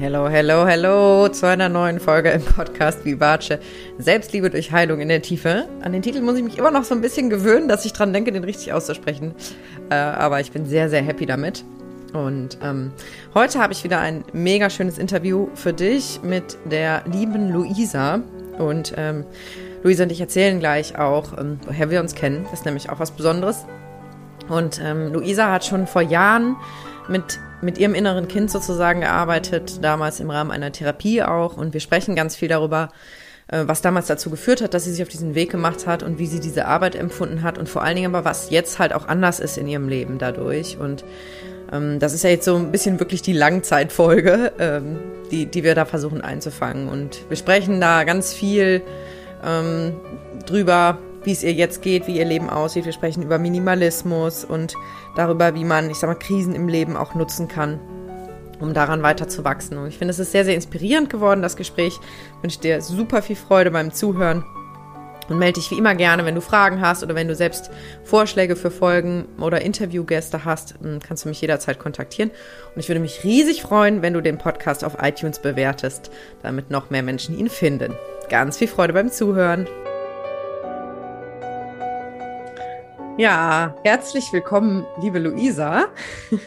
Hello, hello, hello zu einer neuen Folge im Podcast Vivace. Selbstliebe durch Heilung in der Tiefe. An den Titel muss ich mich immer noch so ein bisschen gewöhnen, dass ich dran denke, den richtig auszusprechen. Äh, aber ich bin sehr, sehr happy damit. Und ähm, heute habe ich wieder ein mega schönes Interview für dich mit der lieben Luisa. Und ähm, Luisa und ich erzählen gleich auch, ähm, woher wir uns kennen. Das ist nämlich auch was Besonderes. Und ähm, Luisa hat schon vor Jahren mit mit ihrem inneren Kind sozusagen gearbeitet, damals im Rahmen einer Therapie auch. Und wir sprechen ganz viel darüber, äh, was damals dazu geführt hat, dass sie sich auf diesen Weg gemacht hat und wie sie diese Arbeit empfunden hat und vor allen Dingen aber, was jetzt halt auch anders ist in ihrem Leben dadurch. Und ähm, das ist ja jetzt so ein bisschen wirklich die Langzeitfolge, ähm, die, die wir da versuchen einzufangen. Und wir sprechen da ganz viel ähm, drüber, wie es ihr jetzt geht, wie ihr Leben aussieht. Wir sprechen über Minimalismus und darüber, wie man, ich sag mal, Krisen im Leben auch nutzen kann, um daran weiter zu wachsen. Und ich finde, es ist sehr, sehr inspirierend geworden, das Gespräch. Ich wünsche dir super viel Freude beim Zuhören. Und melde dich wie immer gerne, wenn du Fragen hast oder wenn du selbst Vorschläge für Folgen oder Interviewgäste hast, kannst du mich jederzeit kontaktieren. Und ich würde mich riesig freuen, wenn du den Podcast auf iTunes bewertest, damit noch mehr Menschen ihn finden. Ganz viel Freude beim Zuhören. Ja, herzlich willkommen, liebe Luisa.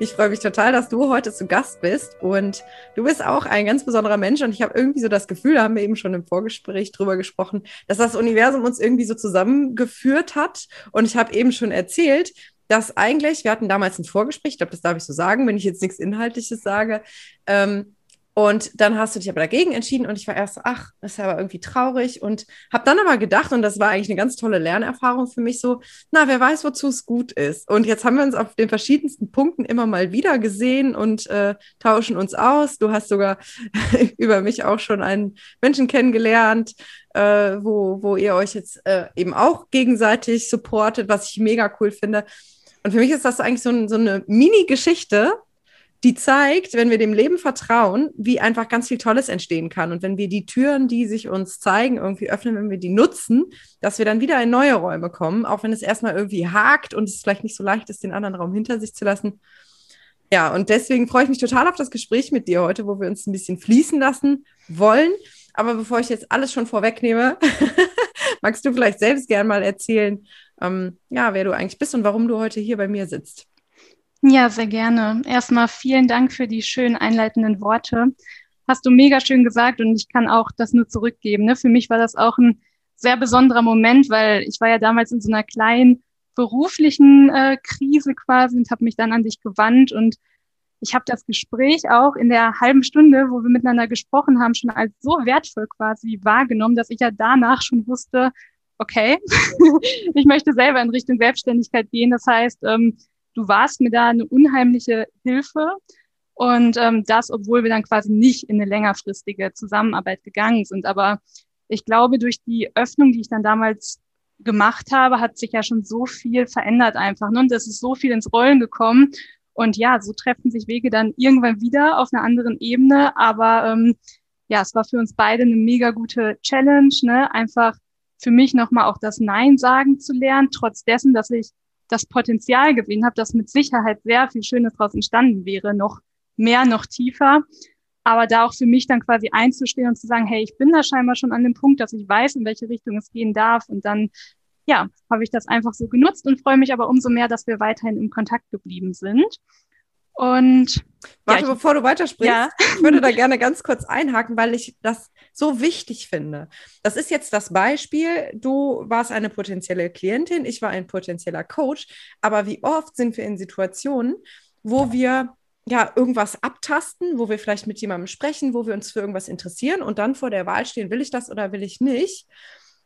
Ich freue mich total, dass du heute zu Gast bist. Und du bist auch ein ganz besonderer Mensch. Und ich habe irgendwie so das Gefühl, da haben wir eben schon im Vorgespräch drüber gesprochen, dass das Universum uns irgendwie so zusammengeführt hat. Und ich habe eben schon erzählt, dass eigentlich, wir hatten damals ein Vorgespräch, ich glaube, das darf ich so sagen, wenn ich jetzt nichts Inhaltliches sage, ähm, und dann hast du dich aber dagegen entschieden und ich war erst ach, das ist aber irgendwie traurig und habe dann aber gedacht, und das war eigentlich eine ganz tolle Lernerfahrung für mich, so, na, wer weiß, wozu es gut ist. Und jetzt haben wir uns auf den verschiedensten Punkten immer mal wieder gesehen und äh, tauschen uns aus. Du hast sogar über mich auch schon einen Menschen kennengelernt, äh, wo, wo ihr euch jetzt äh, eben auch gegenseitig supportet, was ich mega cool finde. Und für mich ist das eigentlich so, ein, so eine Mini-Geschichte, die zeigt, wenn wir dem Leben vertrauen, wie einfach ganz viel Tolles entstehen kann. Und wenn wir die Türen, die sich uns zeigen, irgendwie öffnen, wenn wir die nutzen, dass wir dann wieder in neue Räume kommen, auch wenn es erstmal irgendwie hakt und es vielleicht nicht so leicht ist, den anderen Raum hinter sich zu lassen. Ja, und deswegen freue ich mich total auf das Gespräch mit dir heute, wo wir uns ein bisschen fließen lassen wollen. Aber bevor ich jetzt alles schon vorwegnehme, magst du vielleicht selbst gern mal erzählen, ähm, ja, wer du eigentlich bist und warum du heute hier bei mir sitzt. Ja, sehr gerne. Erstmal vielen Dank für die schönen einleitenden Worte. Hast du mega schön gesagt und ich kann auch das nur zurückgeben. Ne? Für mich war das auch ein sehr besonderer Moment, weil ich war ja damals in so einer kleinen beruflichen äh, Krise quasi und habe mich dann an dich gewandt und ich habe das Gespräch auch in der halben Stunde, wo wir miteinander gesprochen haben, schon als so wertvoll quasi wahrgenommen, dass ich ja danach schon wusste, okay, ich möchte selber in Richtung Selbstständigkeit gehen. Das heißt, ähm, du warst mir da eine unheimliche Hilfe. Und ähm, das, obwohl wir dann quasi nicht in eine längerfristige Zusammenarbeit gegangen sind. Aber ich glaube, durch die Öffnung, die ich dann damals gemacht habe, hat sich ja schon so viel verändert einfach. Ne? Und es ist so viel ins Rollen gekommen. Und ja, so treffen sich Wege dann irgendwann wieder auf einer anderen Ebene. Aber ähm, ja, es war für uns beide eine mega gute Challenge, ne? Einfach für mich nochmal auch das Nein sagen zu lernen, trotz dessen, dass ich das Potenzial gesehen habe, dass mit Sicherheit sehr viel Schönes daraus entstanden wäre, noch mehr, noch tiefer. Aber da auch für mich dann quasi einzustehen und zu sagen, hey, ich bin da scheinbar schon an dem Punkt, dass ich weiß, in welche Richtung es gehen darf. Und dann, ja, habe ich das einfach so genutzt und freue mich aber umso mehr, dass wir weiterhin im Kontakt geblieben sind. Und warte, ja, ich, bevor du weitersprichst, ja. ich würde da gerne ganz kurz einhaken, weil ich das so wichtig finde. Das ist jetzt das Beispiel, du warst eine potenzielle Klientin, ich war ein potenzieller Coach, aber wie oft sind wir in Situationen, wo wir ja irgendwas abtasten, wo wir vielleicht mit jemandem sprechen, wo wir uns für irgendwas interessieren und dann vor der Wahl stehen, will ich das oder will ich nicht?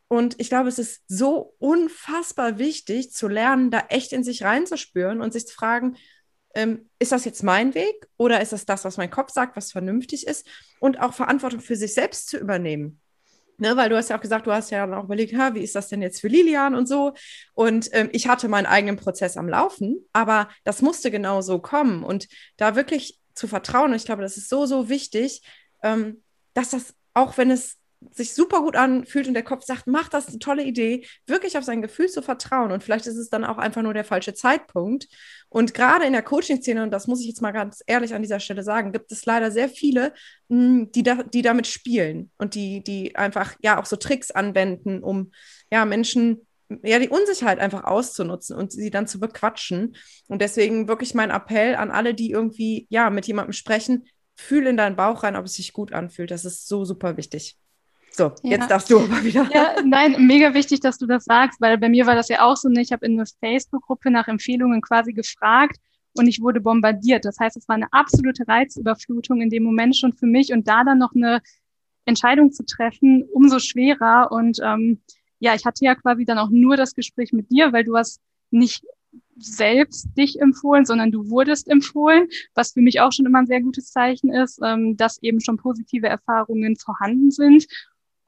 Und ich glaube, es ist so unfassbar wichtig zu lernen, da echt in sich reinzuspüren und sich zu fragen, ähm, ist das jetzt mein Weg oder ist das das, was mein Kopf sagt, was vernünftig ist? Und auch Verantwortung für sich selbst zu übernehmen. Ne, weil du hast ja auch gesagt, du hast ja auch überlegt, ha, wie ist das denn jetzt für Lilian und so. Und ähm, ich hatte meinen eigenen Prozess am Laufen, aber das musste genau so kommen. Und da wirklich zu vertrauen, ich glaube, das ist so, so wichtig, ähm, dass das, auch wenn es sich super gut anfühlt und der Kopf sagt, mach das, eine tolle Idee, wirklich auf sein Gefühl zu vertrauen. Und vielleicht ist es dann auch einfach nur der falsche Zeitpunkt. Und gerade in der Coaching-Szene, und das muss ich jetzt mal ganz ehrlich an dieser Stelle sagen, gibt es leider sehr viele, hm, die, da, die damit spielen und die, die einfach ja auch so Tricks anwenden, um ja Menschen ja, die Unsicherheit einfach auszunutzen und sie dann zu bequatschen. Und deswegen wirklich mein Appell an alle, die irgendwie, ja, mit jemandem sprechen, fühl in deinen Bauch rein, ob es sich gut anfühlt. Das ist so super wichtig. So, ja. jetzt darfst du aber wieder. Ja, nein, mega wichtig, dass du das sagst, weil bei mir war das ja auch so. Ich habe in einer Facebook-Gruppe nach Empfehlungen quasi gefragt und ich wurde bombardiert. Das heißt, es war eine absolute Reizüberflutung in dem Moment schon für mich und da dann noch eine Entscheidung zu treffen, umso schwerer. Und ähm, ja, ich hatte ja quasi dann auch nur das Gespräch mit dir, weil du hast nicht selbst dich empfohlen, sondern du wurdest empfohlen, was für mich auch schon immer ein sehr gutes Zeichen ist, ähm, dass eben schon positive Erfahrungen vorhanden sind.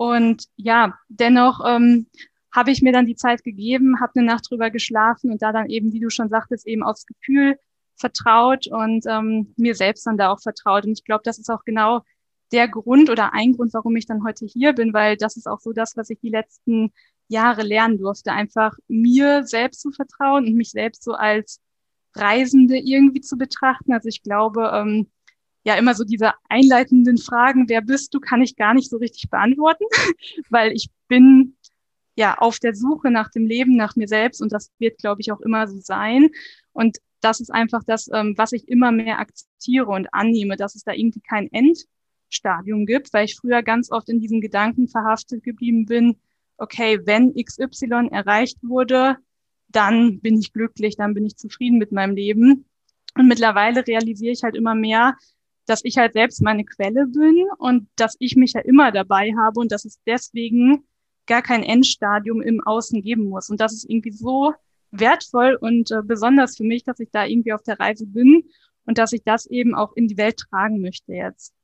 Und ja, dennoch ähm, habe ich mir dann die Zeit gegeben, habe eine Nacht drüber geschlafen und da dann eben, wie du schon sagtest, eben aufs Gefühl vertraut und ähm, mir selbst dann da auch vertraut. Und ich glaube, das ist auch genau der Grund oder ein Grund, warum ich dann heute hier bin, weil das ist auch so das, was ich die letzten Jahre lernen durfte, einfach mir selbst zu vertrauen und mich selbst so als Reisende irgendwie zu betrachten. Also ich glaube, ähm, ja, immer so diese einleitenden Fragen, wer bist du, kann ich gar nicht so richtig beantworten, weil ich bin ja auf der Suche nach dem Leben, nach mir selbst und das wird, glaube ich, auch immer so sein. Und das ist einfach das, ähm, was ich immer mehr akzeptiere und annehme, dass es da irgendwie kein Endstadium gibt, weil ich früher ganz oft in diesen Gedanken verhaftet geblieben bin, okay, wenn XY erreicht wurde, dann bin ich glücklich, dann bin ich zufrieden mit meinem Leben. Und mittlerweile realisiere ich halt immer mehr, dass ich halt selbst meine Quelle bin und dass ich mich ja immer dabei habe und dass es deswegen gar kein Endstadium im Außen geben muss. Und das ist irgendwie so wertvoll und äh, besonders für mich, dass ich da irgendwie auf der Reise bin und dass ich das eben auch in die Welt tragen möchte jetzt.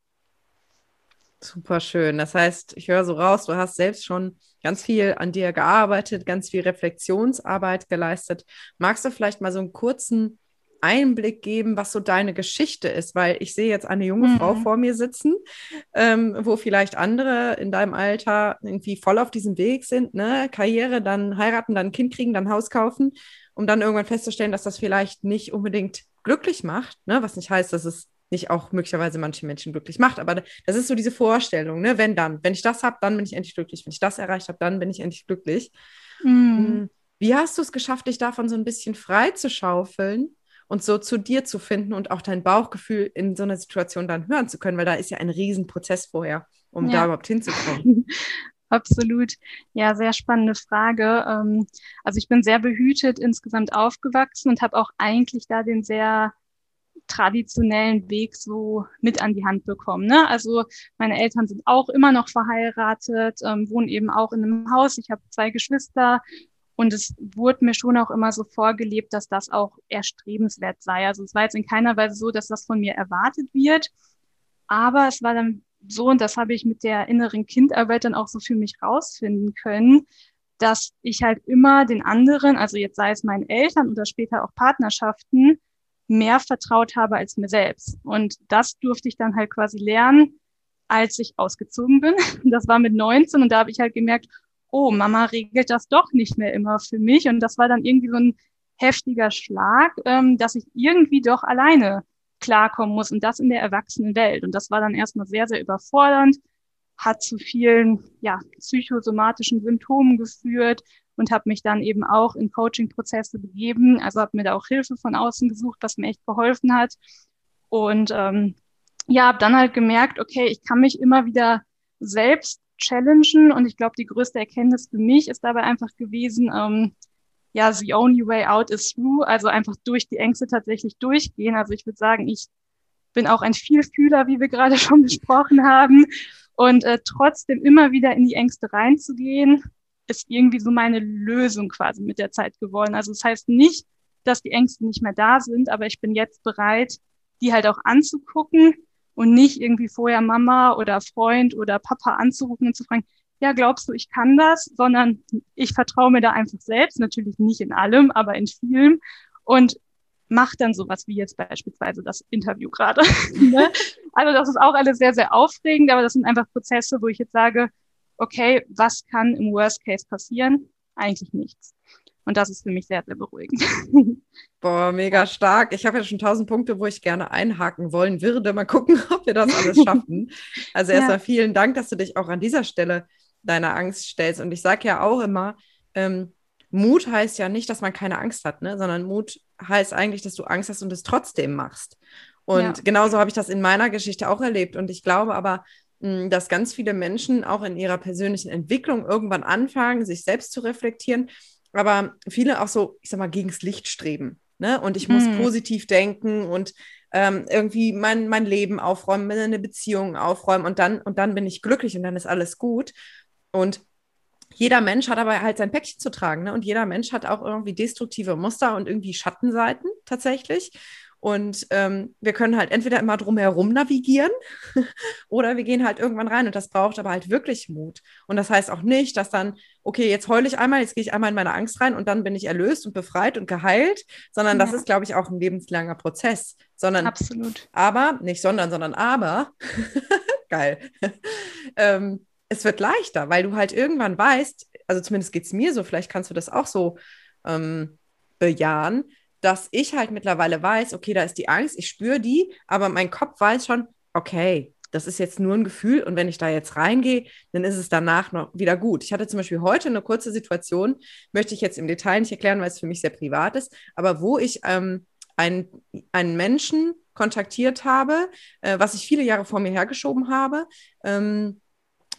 Super schön. Das heißt, ich höre so raus, du hast selbst schon ganz viel an dir gearbeitet, ganz viel Reflexionsarbeit geleistet. Magst du vielleicht mal so einen kurzen Einblick geben, was so deine Geschichte ist? Weil ich sehe jetzt eine junge mhm. Frau vor mir sitzen, ähm, wo vielleicht andere in deinem Alter irgendwie voll auf diesem Weg sind, ne? Karriere, dann heiraten, dann ein Kind kriegen, dann Haus kaufen, um dann irgendwann festzustellen, dass das vielleicht nicht unbedingt glücklich macht, ne? Was nicht heißt, dass es nicht auch möglicherweise manche Menschen glücklich macht. Aber das ist so diese Vorstellung, ne? wenn dann. Wenn ich das habe, dann bin ich endlich glücklich. Wenn ich das erreicht habe, dann bin ich endlich glücklich. Mhm. Wie hast du es geschafft, dich davon so ein bisschen frei zu schaufeln und so zu dir zu finden und auch dein Bauchgefühl in so einer Situation dann hören zu können? Weil da ist ja ein Riesenprozess vorher, um ja. da überhaupt hinzukommen. Absolut. Ja, sehr spannende Frage. Ähm, also ich bin sehr behütet insgesamt aufgewachsen und habe auch eigentlich da den sehr traditionellen Weg so mit an die Hand bekommen. Ne? Also meine Eltern sind auch immer noch verheiratet, ähm, wohnen eben auch in einem Haus. Ich habe zwei Geschwister und es wurde mir schon auch immer so vorgelebt, dass das auch erstrebenswert sei. Also es war jetzt in keiner Weise so, dass das von mir erwartet wird, aber es war dann so, und das habe ich mit der inneren Kindarbeit dann auch so für mich rausfinden können, dass ich halt immer den anderen, also jetzt sei es meinen Eltern oder später auch Partnerschaften, mehr vertraut habe als mir selbst. Und das durfte ich dann halt quasi lernen, als ich ausgezogen bin. Das war mit 19 und da habe ich halt gemerkt, oh, Mama regelt das doch nicht mehr immer für mich. Und das war dann irgendwie so ein heftiger Schlag, ähm, dass ich irgendwie doch alleine klarkommen muss und das in der Erwachsenenwelt. Und das war dann erstmal sehr, sehr überfordernd, hat zu vielen ja, psychosomatischen Symptomen geführt, und habe mich dann eben auch in Coaching-Prozesse begeben. Also habe mir da auch Hilfe von außen gesucht, was mir echt geholfen hat. Und ähm, ja, habe dann halt gemerkt, okay, ich kann mich immer wieder selbst challengen und ich glaube, die größte Erkenntnis für mich ist dabei einfach gewesen, ähm, ja, the only way out is through, also einfach durch die Ängste tatsächlich durchgehen. Also ich würde sagen, ich bin auch ein Vielfühler, wie wir gerade schon besprochen haben. Und äh, trotzdem immer wieder in die Ängste reinzugehen, ist irgendwie so meine Lösung quasi mit der Zeit geworden. Also das heißt nicht, dass die Ängste nicht mehr da sind, aber ich bin jetzt bereit, die halt auch anzugucken und nicht irgendwie vorher Mama oder Freund oder Papa anzurufen und zu fragen, ja, glaubst du, ich kann das, sondern ich vertraue mir da einfach selbst, natürlich nicht in allem, aber in vielem und mache dann sowas wie jetzt beispielsweise das Interview gerade. ne? Also das ist auch alles sehr, sehr aufregend, aber das sind einfach Prozesse, wo ich jetzt sage, okay, was kann im Worst Case passieren? Eigentlich nichts. Und das ist für mich sehr, sehr beruhigend. Boah, mega stark. Ich habe ja schon tausend Punkte, wo ich gerne einhaken wollen würde. Mal gucken, ob wir das alles schaffen. Also erstmal ja. vielen Dank, dass du dich auch an dieser Stelle deiner Angst stellst. Und ich sage ja auch immer, ähm, Mut heißt ja nicht, dass man keine Angst hat, ne? sondern Mut heißt eigentlich, dass du Angst hast und es trotzdem machst. Und ja. genauso habe ich das in meiner Geschichte auch erlebt. Und ich glaube aber, dass ganz viele Menschen auch in ihrer persönlichen Entwicklung irgendwann anfangen, sich selbst zu reflektieren aber viele auch so, ich sag mal, gegens Licht streben. Ne? Und ich muss hm. positiv denken und ähm, irgendwie mein, mein Leben aufräumen, eine Beziehung aufräumen und dann, und dann bin ich glücklich und dann ist alles gut. Und jeder Mensch hat aber halt sein Päckchen zu tragen. Ne? Und jeder Mensch hat auch irgendwie destruktive Muster und irgendwie Schattenseiten tatsächlich. Und ähm, wir können halt entweder immer drumherum navigieren oder wir gehen halt irgendwann rein. Und das braucht aber halt wirklich Mut. Und das heißt auch nicht, dass dann, okay, jetzt heule ich einmal, jetzt gehe ich einmal in meine Angst rein und dann bin ich erlöst und befreit und geheilt, sondern ja. das ist, glaube ich, auch ein lebenslanger Prozess. Sondern, Absolut. Aber, nicht sondern, sondern aber, geil. ähm, es wird leichter, weil du halt irgendwann weißt, also zumindest geht es mir so, vielleicht kannst du das auch so ähm, bejahen, dass ich halt mittlerweile weiß, okay, da ist die Angst, ich spüre die, aber mein Kopf weiß schon, okay, das ist jetzt nur ein Gefühl und wenn ich da jetzt reingehe, dann ist es danach noch wieder gut. Ich hatte zum Beispiel heute eine kurze Situation, möchte ich jetzt im Detail nicht erklären, weil es für mich sehr privat ist, aber wo ich ähm, einen, einen Menschen kontaktiert habe, äh, was ich viele Jahre vor mir hergeschoben habe, ähm,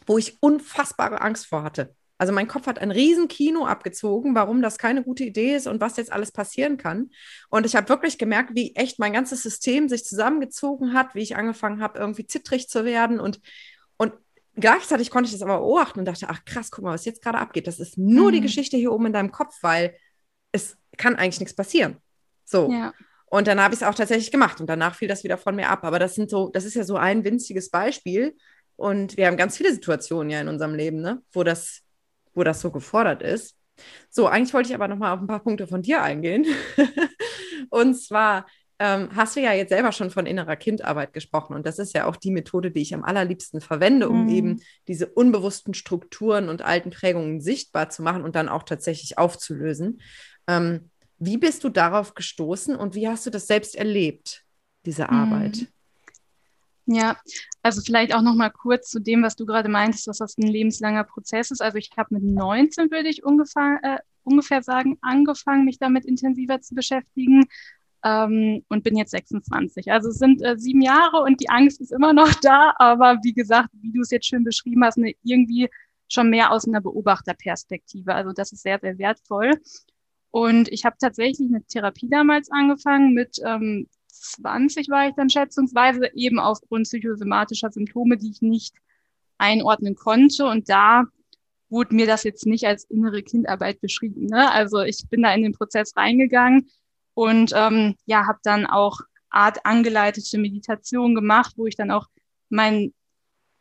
wo ich unfassbare Angst vor hatte. Also mein Kopf hat ein riesen Kino abgezogen, warum das keine gute Idee ist und was jetzt alles passieren kann. Und ich habe wirklich gemerkt, wie echt mein ganzes System sich zusammengezogen hat, wie ich angefangen habe, irgendwie zittrig zu werden und, und gleichzeitig konnte ich das aber beobachten und dachte, ach krass, guck mal, was jetzt gerade abgeht. Das ist nur mhm. die Geschichte hier oben in deinem Kopf, weil es kann eigentlich nichts passieren. So. Ja. Und dann habe ich es auch tatsächlich gemacht und danach fiel das wieder von mir ab. Aber das sind so, das ist ja so ein winziges Beispiel. Und wir haben ganz viele Situationen ja in unserem Leben, ne, wo das wo das so gefordert ist. So, eigentlich wollte ich aber noch mal auf ein paar Punkte von dir eingehen. und zwar ähm, hast du ja jetzt selber schon von innerer Kindarbeit gesprochen und das ist ja auch die Methode, die ich am allerliebsten verwende, um mhm. eben diese unbewussten Strukturen und alten Prägungen sichtbar zu machen und dann auch tatsächlich aufzulösen. Ähm, wie bist du darauf gestoßen und wie hast du das selbst erlebt, diese Arbeit? Mhm. Ja, also vielleicht auch noch mal kurz zu dem, was du gerade meintest, dass das ein lebenslanger Prozess ist. Also ich habe mit 19, würde ich ungefähr, äh, ungefähr sagen, angefangen, mich damit intensiver zu beschäftigen ähm, und bin jetzt 26. Also es sind äh, sieben Jahre und die Angst ist immer noch da, aber wie gesagt, wie du es jetzt schön beschrieben hast, ne, irgendwie schon mehr aus einer Beobachterperspektive. Also das ist sehr, sehr wertvoll. Und ich habe tatsächlich eine Therapie damals angefangen mit ähm, 20 war ich dann schätzungsweise, eben aufgrund psychosomatischer Symptome, die ich nicht einordnen konnte. Und da wurde mir das jetzt nicht als innere Kindarbeit beschrieben. Ne? Also ich bin da in den Prozess reingegangen und ähm, ja, habe dann auch Art angeleitete Meditation gemacht, wo ich dann auch mein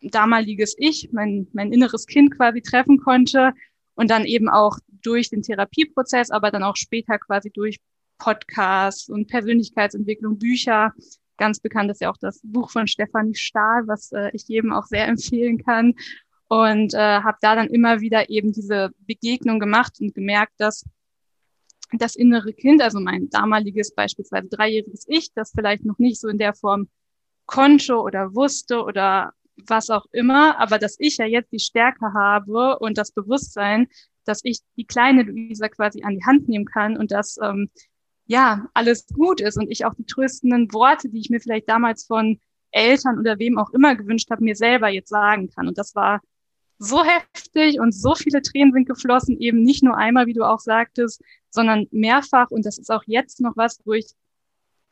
damaliges Ich, mein, mein inneres Kind quasi treffen konnte und dann eben auch durch den Therapieprozess, aber dann auch später quasi durch Podcasts und Persönlichkeitsentwicklung, Bücher. Ganz bekannt ist ja auch das Buch von Stefanie Stahl, was äh, ich jedem auch sehr empfehlen kann. Und äh, habe da dann immer wieder eben diese Begegnung gemacht und gemerkt, dass das innere Kind, also mein damaliges beispielsweise dreijähriges Ich, das vielleicht noch nicht so in der Form konnte oder wusste oder was auch immer, aber dass ich ja jetzt die Stärke habe und das Bewusstsein, dass ich die kleine Luisa quasi an die Hand nehmen kann und dass ähm, ja, alles gut ist und ich auch die tröstenden Worte, die ich mir vielleicht damals von Eltern oder wem auch immer gewünscht habe, mir selber jetzt sagen kann. Und das war so heftig und so viele Tränen sind geflossen, eben nicht nur einmal, wie du auch sagtest, sondern mehrfach. Und das ist auch jetzt noch was, wo ich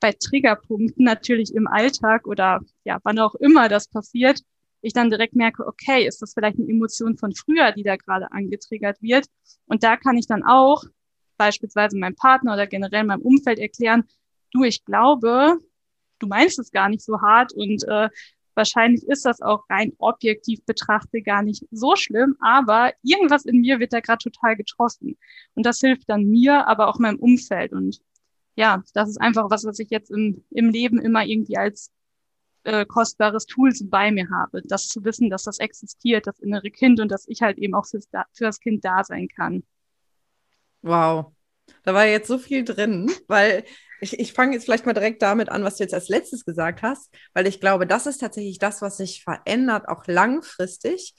bei Triggerpunkten natürlich im Alltag oder ja, wann auch immer das passiert, ich dann direkt merke, okay, ist das vielleicht eine Emotion von früher, die da gerade angetriggert wird? Und da kann ich dann auch beispielsweise meinem Partner oder generell meinem Umfeld erklären, du, ich glaube, du meinst es gar nicht so hart und äh, wahrscheinlich ist das auch rein objektiv betrachtet gar nicht so schlimm, aber irgendwas in mir wird da gerade total getroffen. Und das hilft dann mir, aber auch meinem Umfeld. Und ja, das ist einfach was, was ich jetzt im, im Leben immer irgendwie als äh, kostbares Tool bei mir habe. Das zu wissen, dass das existiert, das innere Kind und dass ich halt eben auch für das Kind da sein kann. Wow. Da war jetzt so viel drin, weil ich, ich fange jetzt vielleicht mal direkt damit an, was du jetzt als letztes gesagt hast, weil ich glaube, das ist tatsächlich das, was sich verändert, auch langfristig.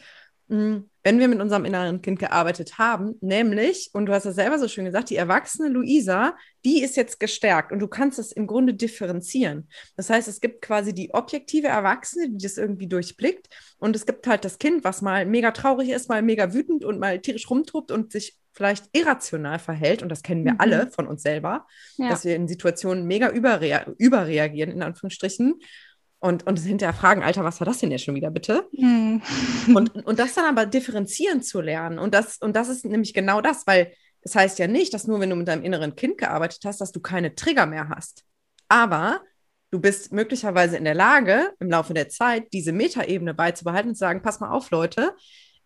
Hm, wenn wir mit unserem inneren Kind gearbeitet haben, nämlich, und du hast es selber so schön gesagt, die erwachsene Luisa, die ist jetzt gestärkt und du kannst es im Grunde differenzieren. Das heißt, es gibt quasi die objektive Erwachsene, die das irgendwie durchblickt und es gibt halt das Kind, was mal mega traurig ist, mal mega wütend und mal tierisch rumtobt und sich vielleicht irrational verhält, und das kennen wir mhm. alle von uns selber, ja. dass wir in Situationen mega überrea überreagieren, in Anführungsstrichen, und, und hinterher fragen, Alter, was war das denn jetzt schon wieder, bitte? Mhm. Und, und das dann aber differenzieren zu lernen. Und das, und das ist nämlich genau das, weil es das heißt ja nicht, dass nur wenn du mit deinem inneren Kind gearbeitet hast, dass du keine Trigger mehr hast. Aber du bist möglicherweise in der Lage, im Laufe der Zeit diese Metaebene beizubehalten und zu sagen, pass mal auf, Leute,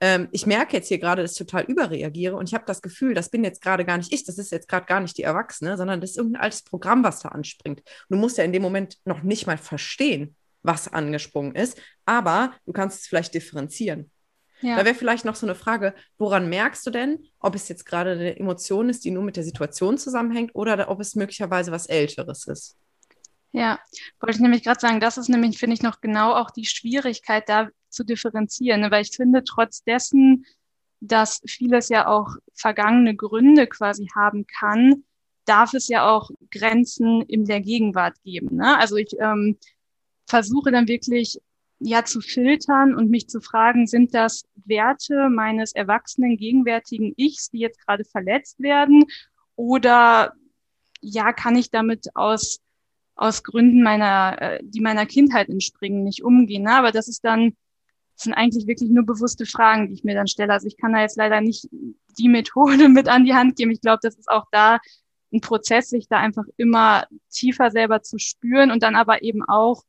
ähm, ich merke jetzt hier gerade, dass ich total überreagiere und ich habe das Gefühl, das bin jetzt gerade gar nicht ich, das ist jetzt gerade gar nicht die Erwachsene, sondern das ist irgendein altes Programm, was da anspringt. Und du musst ja in dem Moment noch nicht mal verstehen, was angesprungen ist, aber du kannst es vielleicht differenzieren. Ja. Da wäre vielleicht noch so eine Frage, woran merkst du denn, ob es jetzt gerade eine Emotion ist, die nur mit der Situation zusammenhängt oder ob es möglicherweise was Älteres ist? Ja, wollte ich nämlich gerade sagen, das ist nämlich, finde ich, noch genau auch die Schwierigkeit, da zu differenzieren, ne? weil ich finde, trotz dessen, dass vieles ja auch vergangene Gründe quasi haben kann, darf es ja auch Grenzen in der Gegenwart geben. Ne? Also ich ähm, versuche dann wirklich ja zu filtern und mich zu fragen, sind das Werte meines erwachsenen gegenwärtigen Ichs, die jetzt gerade verletzt werden? Oder ja, kann ich damit aus, aus Gründen meiner, äh, die meiner Kindheit entspringen, nicht umgehen? Ne? Aber das ist dann das sind eigentlich wirklich nur bewusste Fragen, die ich mir dann stelle. Also ich kann da jetzt leider nicht die Methode mit an die Hand geben. Ich glaube, das ist auch da ein Prozess, sich da einfach immer tiefer selber zu spüren und dann aber eben auch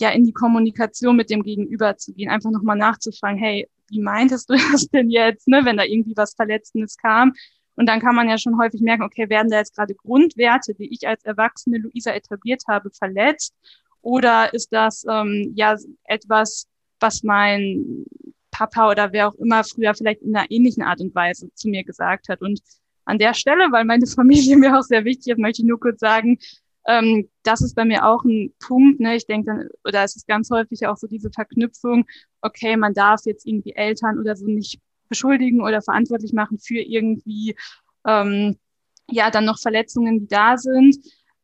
ja in die Kommunikation mit dem Gegenüber zu gehen, einfach nochmal nachzufragen, hey, wie meintest du das denn jetzt, ne, wenn da irgendwie was Verletzendes kam? Und dann kann man ja schon häufig merken, okay, werden da jetzt gerade Grundwerte, die ich als erwachsene Luisa etabliert habe, verletzt? Oder ist das ähm, ja etwas, was mein Papa oder wer auch immer früher vielleicht in einer ähnlichen Art und Weise zu mir gesagt hat. Und an der Stelle, weil meine Familie mir auch sehr wichtig ist, möchte ich nur kurz sagen, ähm, das ist bei mir auch ein Punkt. Ne? Ich denke dann, oder es ist ganz häufig auch so diese Verknüpfung, okay, man darf jetzt irgendwie Eltern oder so nicht beschuldigen oder verantwortlich machen für irgendwie, ähm, ja, dann noch Verletzungen, die da sind.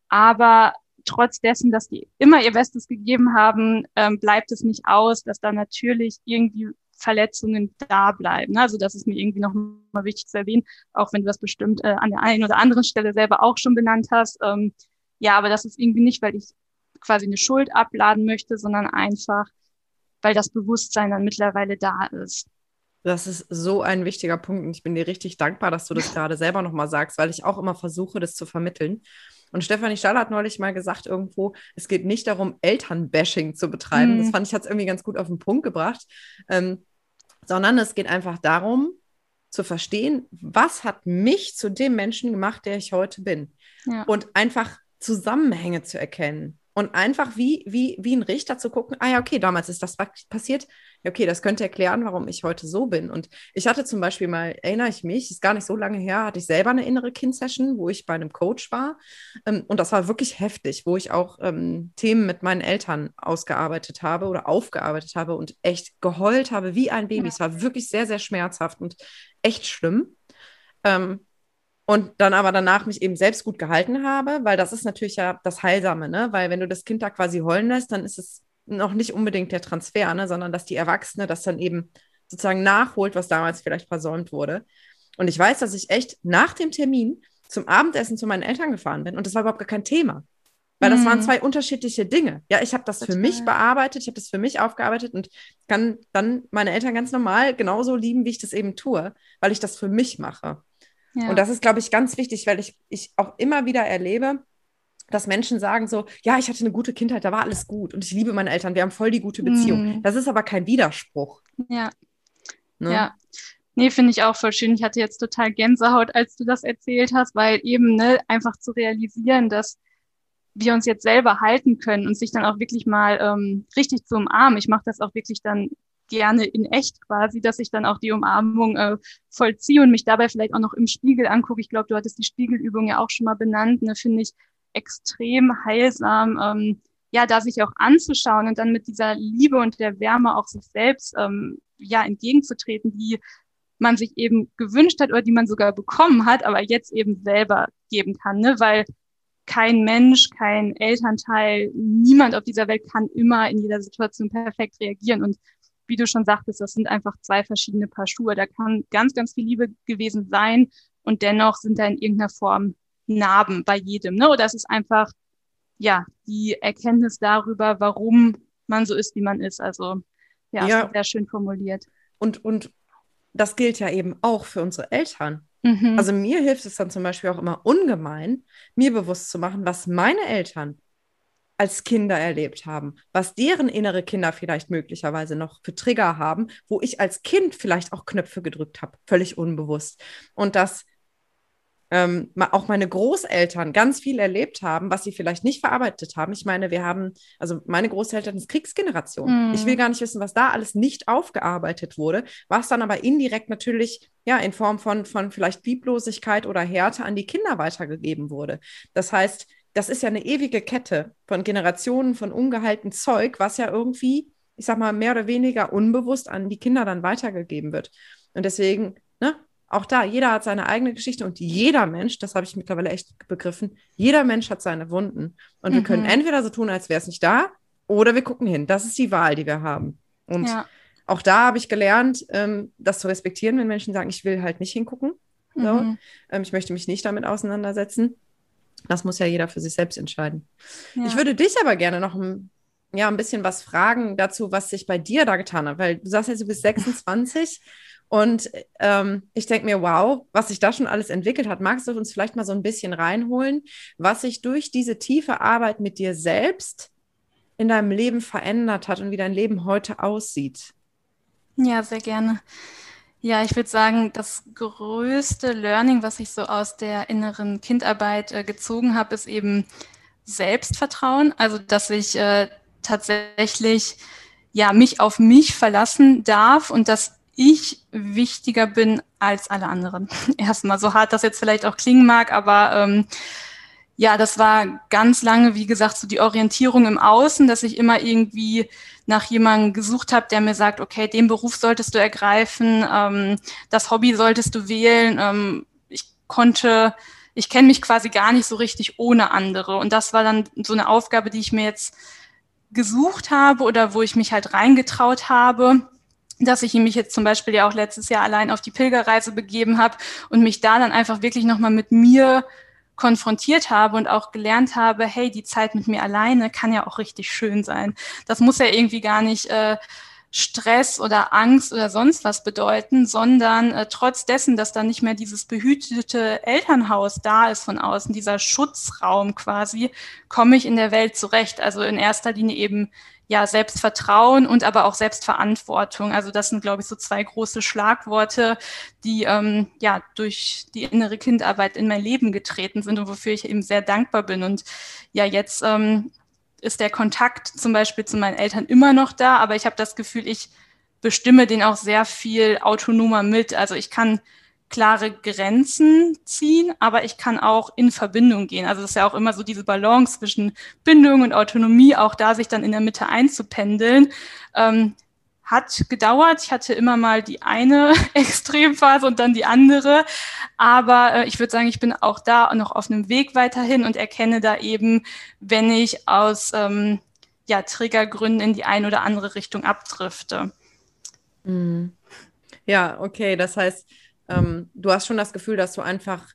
Aber trotz dessen, dass die immer ihr Bestes gegeben haben, ähm, bleibt es nicht aus, dass da natürlich irgendwie Verletzungen da bleiben. Also das ist mir irgendwie noch mal wichtig zu erwähnen, auch wenn du das bestimmt äh, an der einen oder anderen Stelle selber auch schon benannt hast. Ähm, ja, aber das ist irgendwie nicht, weil ich quasi eine Schuld abladen möchte, sondern einfach, weil das Bewusstsein dann mittlerweile da ist. Das ist so ein wichtiger Punkt und ich bin dir richtig dankbar, dass du das gerade selber nochmal sagst, weil ich auch immer versuche, das zu vermitteln. Und Stefanie Stahl hat neulich mal gesagt irgendwo, es geht nicht darum, Elternbashing zu betreiben. Mhm. Das fand ich, hat es irgendwie ganz gut auf den Punkt gebracht. Ähm, sondern es geht einfach darum, zu verstehen, was hat mich zu dem Menschen gemacht, der ich heute bin. Ja. Und einfach Zusammenhänge zu erkennen. Und einfach wie, wie, wie ein Richter zu gucken, ah ja, okay, damals ist das passiert. Okay, das könnte erklären, warum ich heute so bin. Und ich hatte zum Beispiel mal, erinnere ich mich, ist gar nicht so lange her, hatte ich selber eine innere Kind-Session, wo ich bei einem Coach war. Ähm, und das war wirklich heftig, wo ich auch ähm, Themen mit meinen Eltern ausgearbeitet habe oder aufgearbeitet habe und echt geheult habe wie ein Baby. Ja. Es war wirklich sehr, sehr schmerzhaft und echt schlimm. Ähm, und dann aber danach mich eben selbst gut gehalten habe, weil das ist natürlich ja das Heilsame, ne? Weil wenn du das Kind da quasi heulen lässt, dann ist es noch nicht unbedingt der Transfer, ne? sondern dass die Erwachsene das dann eben sozusagen nachholt, was damals vielleicht versäumt wurde. Und ich weiß, dass ich echt nach dem Termin zum Abendessen zu meinen Eltern gefahren bin und das war überhaupt gar kein Thema. Weil das waren mhm. zwei unterschiedliche Dinge. Ja, ich habe das Total. für mich bearbeitet, ich habe das für mich aufgearbeitet und kann dann meine Eltern ganz normal genauso lieben, wie ich das eben tue, weil ich das für mich mache. Ja. Und das ist, glaube ich, ganz wichtig, weil ich, ich auch immer wieder erlebe, dass Menschen sagen so, ja, ich hatte eine gute Kindheit, da war alles gut und ich liebe meine Eltern, wir haben voll die gute Beziehung. Mm. Das ist aber kein Widerspruch. Ja. Ne? Ja. Nee, finde ich auch voll schön. Ich hatte jetzt total Gänsehaut, als du das erzählt hast, weil eben ne, einfach zu realisieren, dass wir uns jetzt selber halten können und sich dann auch wirklich mal ähm, richtig zu umarmen. Ich mache das auch wirklich dann gerne in echt quasi, dass ich dann auch die Umarmung äh, vollziehe und mich dabei vielleicht auch noch im Spiegel angucke. Ich glaube, du hattest die Spiegelübung ja auch schon mal benannt. Ne, finde ich extrem heilsam, ähm, ja, da sich auch anzuschauen und dann mit dieser Liebe und der Wärme auch sich selbst ähm, ja entgegenzutreten, die man sich eben gewünscht hat oder die man sogar bekommen hat, aber jetzt eben selber geben kann, ne? weil kein Mensch, kein Elternteil, niemand auf dieser Welt kann immer in jeder Situation perfekt reagieren und wie du schon sagtest, das sind einfach zwei verschiedene Paar Schuhe. Da kann ganz, ganz viel Liebe gewesen sein und dennoch sind da in irgendeiner Form Narben bei jedem. Ne? Oder es ist einfach, ja, die Erkenntnis darüber, warum man so ist, wie man ist. Also, ja, ja. sehr schön formuliert. Und, und das gilt ja eben auch für unsere Eltern. Mhm. Also mir hilft es dann zum Beispiel auch immer ungemein, mir bewusst zu machen, was meine Eltern als Kinder erlebt haben, was deren innere Kinder vielleicht möglicherweise noch für Trigger haben, wo ich als Kind vielleicht auch Knöpfe gedrückt habe, völlig unbewusst. Und dass ähm, auch meine Großeltern ganz viel erlebt haben, was sie vielleicht nicht verarbeitet haben. Ich meine, wir haben, also meine Großeltern ist Kriegsgeneration. Mm. Ich will gar nicht wissen, was da alles nicht aufgearbeitet wurde, was dann aber indirekt natürlich ja in Form von, von vielleicht Lieblosigkeit oder Härte an die Kinder weitergegeben wurde. Das heißt, das ist ja eine ewige Kette von Generationen von ungehalten Zeug, was ja irgendwie, ich sag mal, mehr oder weniger unbewusst an die Kinder dann weitergegeben wird. Und deswegen, ne, auch da, jeder hat seine eigene Geschichte und jeder Mensch, das habe ich mittlerweile echt begriffen, jeder Mensch hat seine Wunden. Und mhm. wir können mhm. entweder so tun, als wäre es nicht da, oder wir gucken hin. Das ist die Wahl, die wir haben. Und ja. auch da habe ich gelernt, ähm, das zu respektieren, wenn Menschen sagen, ich will halt nicht hingucken. So. Mhm. Ähm, ich möchte mich nicht damit auseinandersetzen. Das muss ja jeder für sich selbst entscheiden. Ja. Ich würde dich aber gerne noch ein, ja, ein bisschen was fragen dazu, was sich bei dir da getan hat, weil du sagst jetzt, du bist 26 und ähm, ich denke mir, wow, was sich da schon alles entwickelt hat. Magst du uns vielleicht mal so ein bisschen reinholen, was sich durch diese tiefe Arbeit mit dir selbst in deinem Leben verändert hat und wie dein Leben heute aussieht? Ja, sehr gerne. Ja, ich würde sagen, das größte Learning, was ich so aus der inneren Kindarbeit äh, gezogen habe, ist eben Selbstvertrauen. Also, dass ich äh, tatsächlich ja mich auf mich verlassen darf und dass ich wichtiger bin als alle anderen. Erstmal so hart das jetzt vielleicht auch klingen mag, aber ähm, ja, das war ganz lange, wie gesagt, so die Orientierung im Außen, dass ich immer irgendwie nach jemandem gesucht habe, der mir sagt, okay, den Beruf solltest du ergreifen, ähm, das Hobby solltest du wählen. Ähm, ich konnte, ich kenne mich quasi gar nicht so richtig ohne andere. Und das war dann so eine Aufgabe, die ich mir jetzt gesucht habe oder wo ich mich halt reingetraut habe dass ich mich jetzt zum Beispiel ja auch letztes Jahr allein auf die Pilgerreise begeben habe und mich da dann einfach wirklich nochmal mit mir konfrontiert habe und auch gelernt habe, hey, die Zeit mit mir alleine kann ja auch richtig schön sein. Das muss ja irgendwie gar nicht äh, Stress oder Angst oder sonst was bedeuten, sondern äh, trotz dessen, dass da nicht mehr dieses behütete Elternhaus da ist von außen, dieser Schutzraum quasi, komme ich in der Welt zurecht. Also in erster Linie eben ja, Selbstvertrauen und aber auch Selbstverantwortung. Also das sind, glaube ich, so zwei große Schlagworte, die ähm, ja durch die innere Kindarbeit in mein Leben getreten sind und wofür ich eben sehr dankbar bin. Und ja, jetzt ähm, ist der Kontakt zum Beispiel zu meinen Eltern immer noch da, aber ich habe das Gefühl, ich bestimme den auch sehr viel autonomer mit. Also ich kann klare Grenzen ziehen, aber ich kann auch in Verbindung gehen. Also das ist ja auch immer so diese Balance zwischen Bindung und Autonomie, auch da sich dann in der Mitte einzupendeln. Ähm, hat gedauert. Ich hatte immer mal die eine Extremphase und dann die andere. Aber äh, ich würde sagen, ich bin auch da noch auf einem Weg weiterhin und erkenne da eben, wenn ich aus ähm, ja, Triggergründen in die eine oder andere Richtung abdrifte. Mhm. Ja, okay. Das heißt, ähm, du hast schon das Gefühl, dass du einfach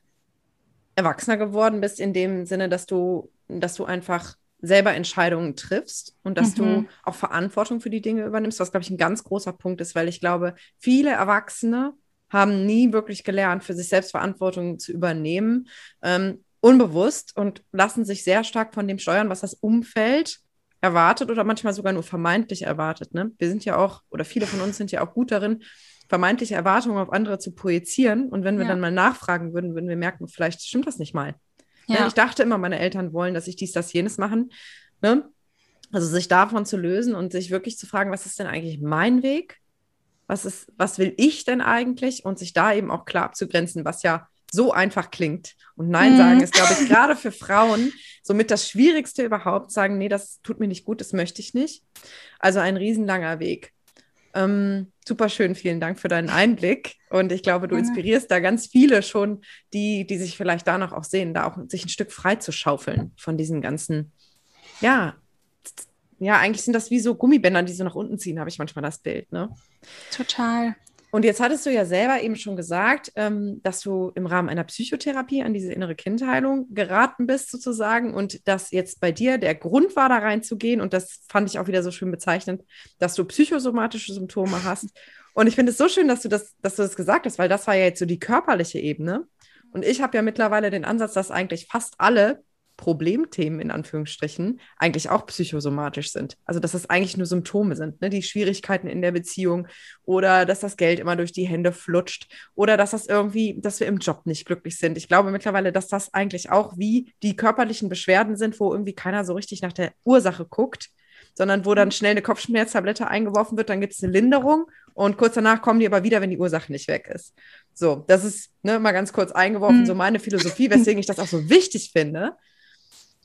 erwachsener geworden bist, in dem Sinne, dass du, dass du einfach selber Entscheidungen triffst und dass mhm. du auch Verantwortung für die Dinge übernimmst, was, glaube ich, ein ganz großer Punkt ist, weil ich glaube, viele Erwachsene haben nie wirklich gelernt, für sich selbst Verantwortung zu übernehmen, ähm, unbewusst und lassen sich sehr stark von dem steuern, was das Umfeld erwartet oder manchmal sogar nur vermeintlich erwartet. Ne? Wir sind ja auch, oder viele von uns sind ja auch gut darin, vermeintliche Erwartungen auf andere zu projizieren. Und wenn wir ja. dann mal nachfragen würden, würden wir merken, vielleicht stimmt das nicht mal. Ja. Ich dachte immer, meine Eltern wollen, dass ich dies, das, jenes machen. Ne? Also sich davon zu lösen und sich wirklich zu fragen, was ist denn eigentlich mein Weg? Was ist, was will ich denn eigentlich? Und sich da eben auch klar abzugrenzen, was ja so einfach klingt. Und Nein mhm. sagen ist, glaube ich, gerade für Frauen somit das Schwierigste überhaupt, sagen, nee, das tut mir nicht gut, das möchte ich nicht. Also ein riesenlanger Weg. Ähm, super schön, vielen Dank für deinen Einblick. Und ich glaube, du inspirierst da ganz viele schon, die, die sich vielleicht danach auch sehen, da auch sich ein Stück frei zu schaufeln von diesen ganzen, ja, ja, eigentlich sind das wie so Gummibänder, die so nach unten ziehen, habe ich manchmal das Bild, ne? Total. Und jetzt hattest du ja selber eben schon gesagt, ähm, dass du im Rahmen einer Psychotherapie an diese innere Kindheilung geraten bist, sozusagen, und dass jetzt bei dir der Grund war, da reinzugehen. Und das fand ich auch wieder so schön bezeichnend, dass du psychosomatische Symptome hast. Und ich finde es so schön, dass du das, dass du das gesagt hast, weil das war ja jetzt so die körperliche Ebene. Und ich habe ja mittlerweile den Ansatz, dass eigentlich fast alle Problemthemen in Anführungsstrichen eigentlich auch psychosomatisch sind. Also dass das eigentlich nur Symptome sind, ne? die Schwierigkeiten in der Beziehung oder dass das Geld immer durch die Hände flutscht oder dass das irgendwie, dass wir im Job nicht glücklich sind. Ich glaube mittlerweile, dass das eigentlich auch wie die körperlichen Beschwerden sind, wo irgendwie keiner so richtig nach der Ursache guckt, sondern wo dann schnell eine Kopfschmerztablette eingeworfen wird, dann gibt es eine Linderung und kurz danach kommen die aber wieder, wenn die Ursache nicht weg ist. So, das ist ne, mal ganz kurz eingeworfen, mhm. so meine Philosophie, weswegen ich das auch so wichtig finde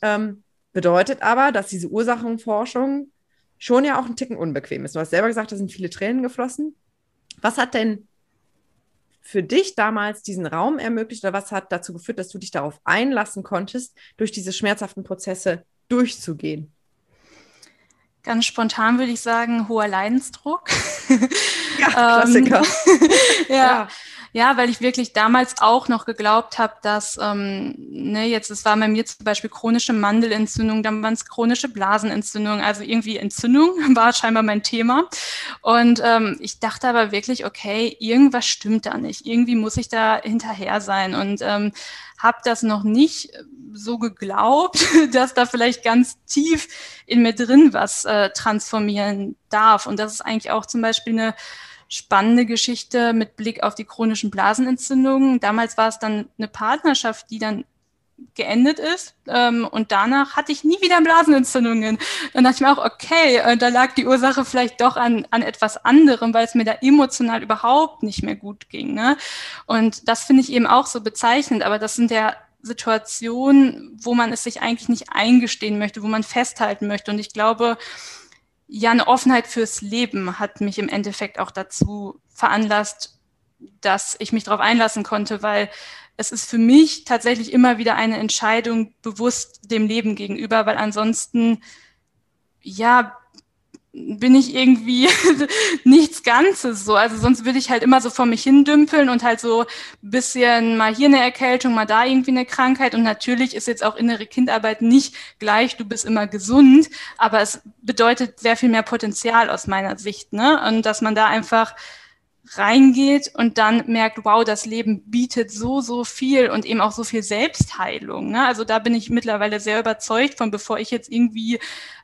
ähm, bedeutet aber, dass diese Ursachenforschung schon ja auch ein Ticken unbequem ist. Du hast selber gesagt, da sind viele Tränen geflossen. Was hat denn für dich damals diesen Raum ermöglicht oder was hat dazu geführt, dass du dich darauf einlassen konntest, durch diese schmerzhaften Prozesse durchzugehen? Ganz spontan würde ich sagen, hoher Leidensdruck. Ja, Klassiker. ja. ja. Ja, weil ich wirklich damals auch noch geglaubt habe, dass, ähm, ne, jetzt, es war bei mir zum Beispiel chronische Mandelentzündung, dann waren es chronische Blasenentzündung, also irgendwie Entzündung war scheinbar mein Thema. Und ähm, ich dachte aber wirklich, okay, irgendwas stimmt da nicht, irgendwie muss ich da hinterher sein und ähm, habe das noch nicht so geglaubt, dass da vielleicht ganz tief in mir drin was äh, transformieren darf. Und das ist eigentlich auch zum Beispiel eine spannende Geschichte mit Blick auf die chronischen Blasenentzündungen. Damals war es dann eine Partnerschaft, die dann geendet ist. Ähm, und danach hatte ich nie wieder Blasenentzündungen. Dann dachte ich mir auch, okay, äh, da lag die Ursache vielleicht doch an, an etwas anderem, weil es mir da emotional überhaupt nicht mehr gut ging. Ne? Und das finde ich eben auch so bezeichnend. Aber das sind ja Situationen, wo man es sich eigentlich nicht eingestehen möchte, wo man festhalten möchte. Und ich glaube, ja, eine Offenheit fürs Leben hat mich im Endeffekt auch dazu veranlasst, dass ich mich darauf einlassen konnte, weil es ist für mich tatsächlich immer wieder eine Entscheidung bewusst dem Leben gegenüber, weil ansonsten, ja, bin ich irgendwie nichts Ganzes so. Also sonst würde ich halt immer so vor mich hindümpeln und halt so bisschen mal hier eine Erkältung, mal da irgendwie eine Krankheit. Und natürlich ist jetzt auch innere Kindarbeit nicht gleich, du bist immer gesund, aber es bedeutet sehr viel mehr Potenzial aus meiner Sicht, ne? Und dass man da einfach reingeht und dann merkt, wow, das Leben bietet so, so viel und eben auch so viel Selbstheilung. Ne? Also da bin ich mittlerweile sehr überzeugt von, bevor ich jetzt irgendwie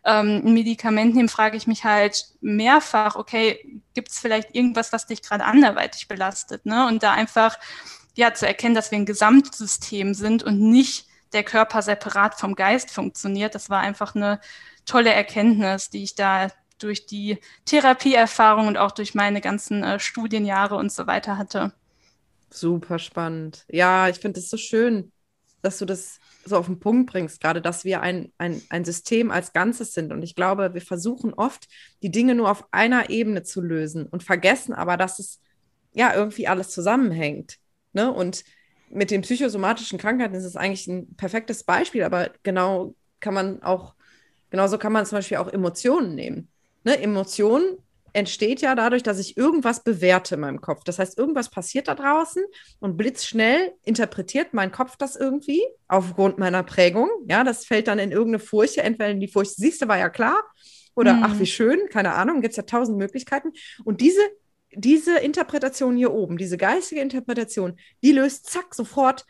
ähm, ein Medikament nehme, frage ich mich halt mehrfach, okay, gibt es vielleicht irgendwas, was dich gerade anderweitig belastet? Ne? Und da einfach ja zu erkennen, dass wir ein Gesamtsystem sind und nicht der Körper separat vom Geist funktioniert. Das war einfach eine tolle Erkenntnis, die ich da durch die Therapieerfahrung und auch durch meine ganzen äh, Studienjahre und so weiter hatte. Super spannend. Ja, ich finde es so schön, dass du das so auf den Punkt bringst, gerade dass wir ein, ein, ein System als Ganzes sind. Und ich glaube, wir versuchen oft, die Dinge nur auf einer Ebene zu lösen und vergessen aber, dass es ja irgendwie alles zusammenhängt. Ne? Und mit den psychosomatischen Krankheiten ist es eigentlich ein perfektes Beispiel, aber genau kann man auch, genauso kann man zum Beispiel auch Emotionen nehmen ne, Emotion entsteht ja dadurch, dass ich irgendwas bewerte in meinem Kopf. Das heißt, irgendwas passiert da draußen und blitzschnell interpretiert mein Kopf das irgendwie aufgrund meiner Prägung. Ja, das fällt dann in irgendeine Furche. Entweder in die Furche, siehst du, war ja klar. Oder mhm. ach, wie schön, keine Ahnung, gibt es ja tausend Möglichkeiten. Und diese, diese Interpretation hier oben, diese geistige Interpretation, die löst zack sofort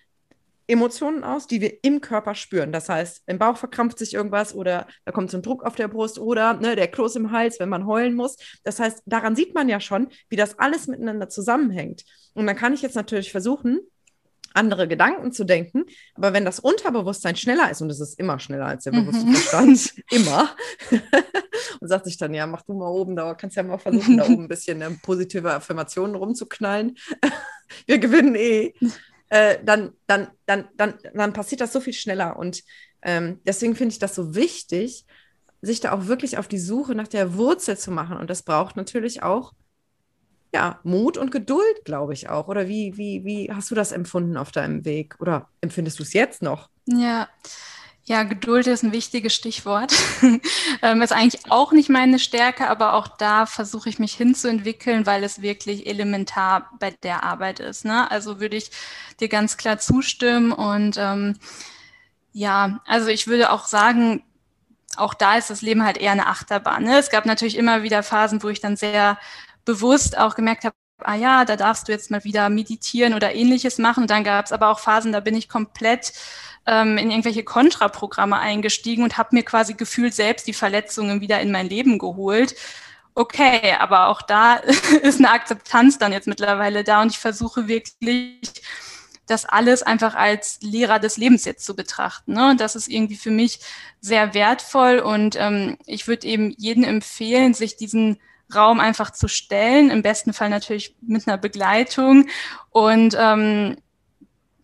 Emotionen aus, die wir im Körper spüren. Das heißt, im Bauch verkrampft sich irgendwas oder da kommt so ein Druck auf der Brust oder ne, der Kloß im Hals, wenn man heulen muss. Das heißt, daran sieht man ja schon, wie das alles miteinander zusammenhängt. Und dann kann ich jetzt natürlich versuchen, andere Gedanken zu denken. Aber wenn das Unterbewusstsein schneller ist, und es ist immer schneller als der bewusste mhm. Verstand, immer, und sagt sich dann, ja, mach du mal oben, da kannst ja mal versuchen, da oben ein bisschen äh, positive Affirmationen rumzuknallen. Wir gewinnen eh. Äh, dann, dann, dann, dann, dann passiert das so viel schneller. Und ähm, deswegen finde ich das so wichtig, sich da auch wirklich auf die Suche nach der Wurzel zu machen. Und das braucht natürlich auch ja, Mut und Geduld, glaube ich auch. Oder wie, wie, wie hast du das empfunden auf deinem Weg? Oder empfindest du es jetzt noch? Ja. Ja, Geduld ist ein wichtiges Stichwort. ähm, ist eigentlich auch nicht meine Stärke, aber auch da versuche ich mich hinzuentwickeln, weil es wirklich elementar bei der Arbeit ist. Ne? Also würde ich dir ganz klar zustimmen. Und ähm, ja, also ich würde auch sagen, auch da ist das Leben halt eher eine Achterbahn. Ne? Es gab natürlich immer wieder Phasen, wo ich dann sehr bewusst auch gemerkt habe, ah ja, da darfst du jetzt mal wieder meditieren oder ähnliches machen. dann gab es aber auch Phasen, da bin ich komplett ähm, in irgendwelche Kontraprogramme eingestiegen und habe mir quasi gefühlt selbst die Verletzungen wieder in mein Leben geholt. Okay, aber auch da ist eine Akzeptanz dann jetzt mittlerweile da und ich versuche wirklich das alles einfach als Lehrer des Lebens jetzt zu betrachten. Ne? Und das ist irgendwie für mich sehr wertvoll und ähm, ich würde eben jedem empfehlen, sich diesen Raum einfach zu stellen, im besten Fall natürlich mit einer Begleitung und ähm,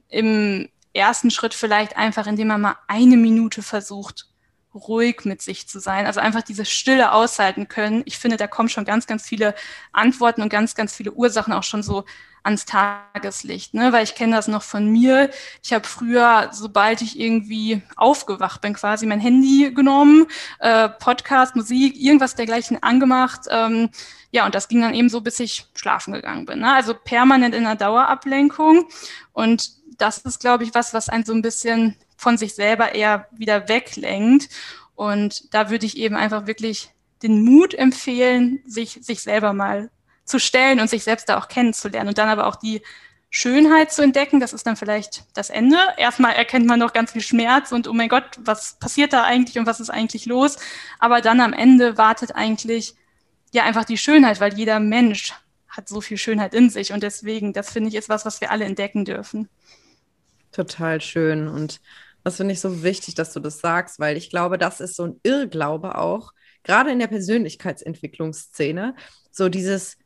im ersten Schritt vielleicht einfach, indem man mal eine Minute versucht, ruhig mit sich zu sein, also einfach diese Stille aushalten können. Ich finde, da kommen schon ganz, ganz viele Antworten und ganz, ganz viele Ursachen auch schon so ans Tageslicht, ne? weil ich kenne das noch von mir. Ich habe früher, sobald ich irgendwie aufgewacht bin, quasi mein Handy genommen, äh, Podcast, Musik, irgendwas dergleichen angemacht. Ähm, ja, und das ging dann eben so, bis ich schlafen gegangen bin. Ne? Also permanent in einer Dauerablenkung. Und das ist, glaube ich, was, was einen so ein bisschen von sich selber eher wieder weglenkt. Und da würde ich eben einfach wirklich den Mut empfehlen, sich, sich selber mal zu stellen und sich selbst da auch kennenzulernen und dann aber auch die Schönheit zu entdecken, das ist dann vielleicht das Ende. Erstmal erkennt man noch ganz viel Schmerz und oh mein Gott, was passiert da eigentlich und was ist eigentlich los? Aber dann am Ende wartet eigentlich ja einfach die Schönheit, weil jeder Mensch hat so viel Schönheit in sich und deswegen, das finde ich, ist was, was wir alle entdecken dürfen. Total schön. Und das finde ich so wichtig, dass du das sagst, weil ich glaube, das ist so ein Irrglaube auch, gerade in der Persönlichkeitsentwicklungsszene, so dieses,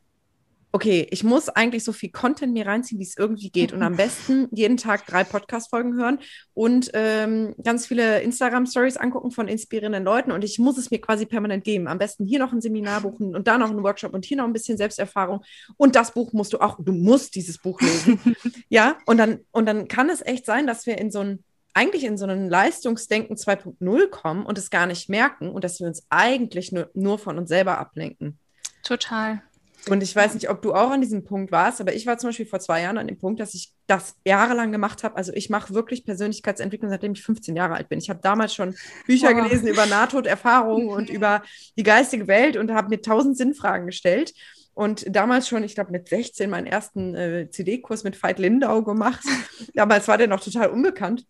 okay, ich muss eigentlich so viel Content mir reinziehen, wie es irgendwie geht. Und am besten jeden Tag drei Podcast-Folgen hören und ähm, ganz viele Instagram-Stories angucken von inspirierenden Leuten. Und ich muss es mir quasi permanent geben. Am besten hier noch ein Seminar buchen und da noch einen Workshop und hier noch ein bisschen Selbsterfahrung. Und das Buch musst du auch, du musst dieses Buch lesen. ja, und dann, und dann kann es echt sein, dass wir in so ein eigentlich in so einen Leistungsdenken 2.0 kommen und es gar nicht merken und dass wir uns eigentlich nur, nur von uns selber ablenken. Total. Und ich weiß nicht, ob du auch an diesem Punkt warst, aber ich war zum Beispiel vor zwei Jahren an dem Punkt, dass ich das jahrelang gemacht habe. Also ich mache wirklich Persönlichkeitsentwicklung, seitdem ich 15 Jahre alt bin. Ich habe damals schon Bücher wow. gelesen über Nahtoderfahrungen und über die geistige Welt und habe mir tausend Sinnfragen gestellt. Und damals schon, ich glaube, mit 16 meinen ersten äh, CD-Kurs mit Veit Lindau gemacht. damals war der noch total unbekannt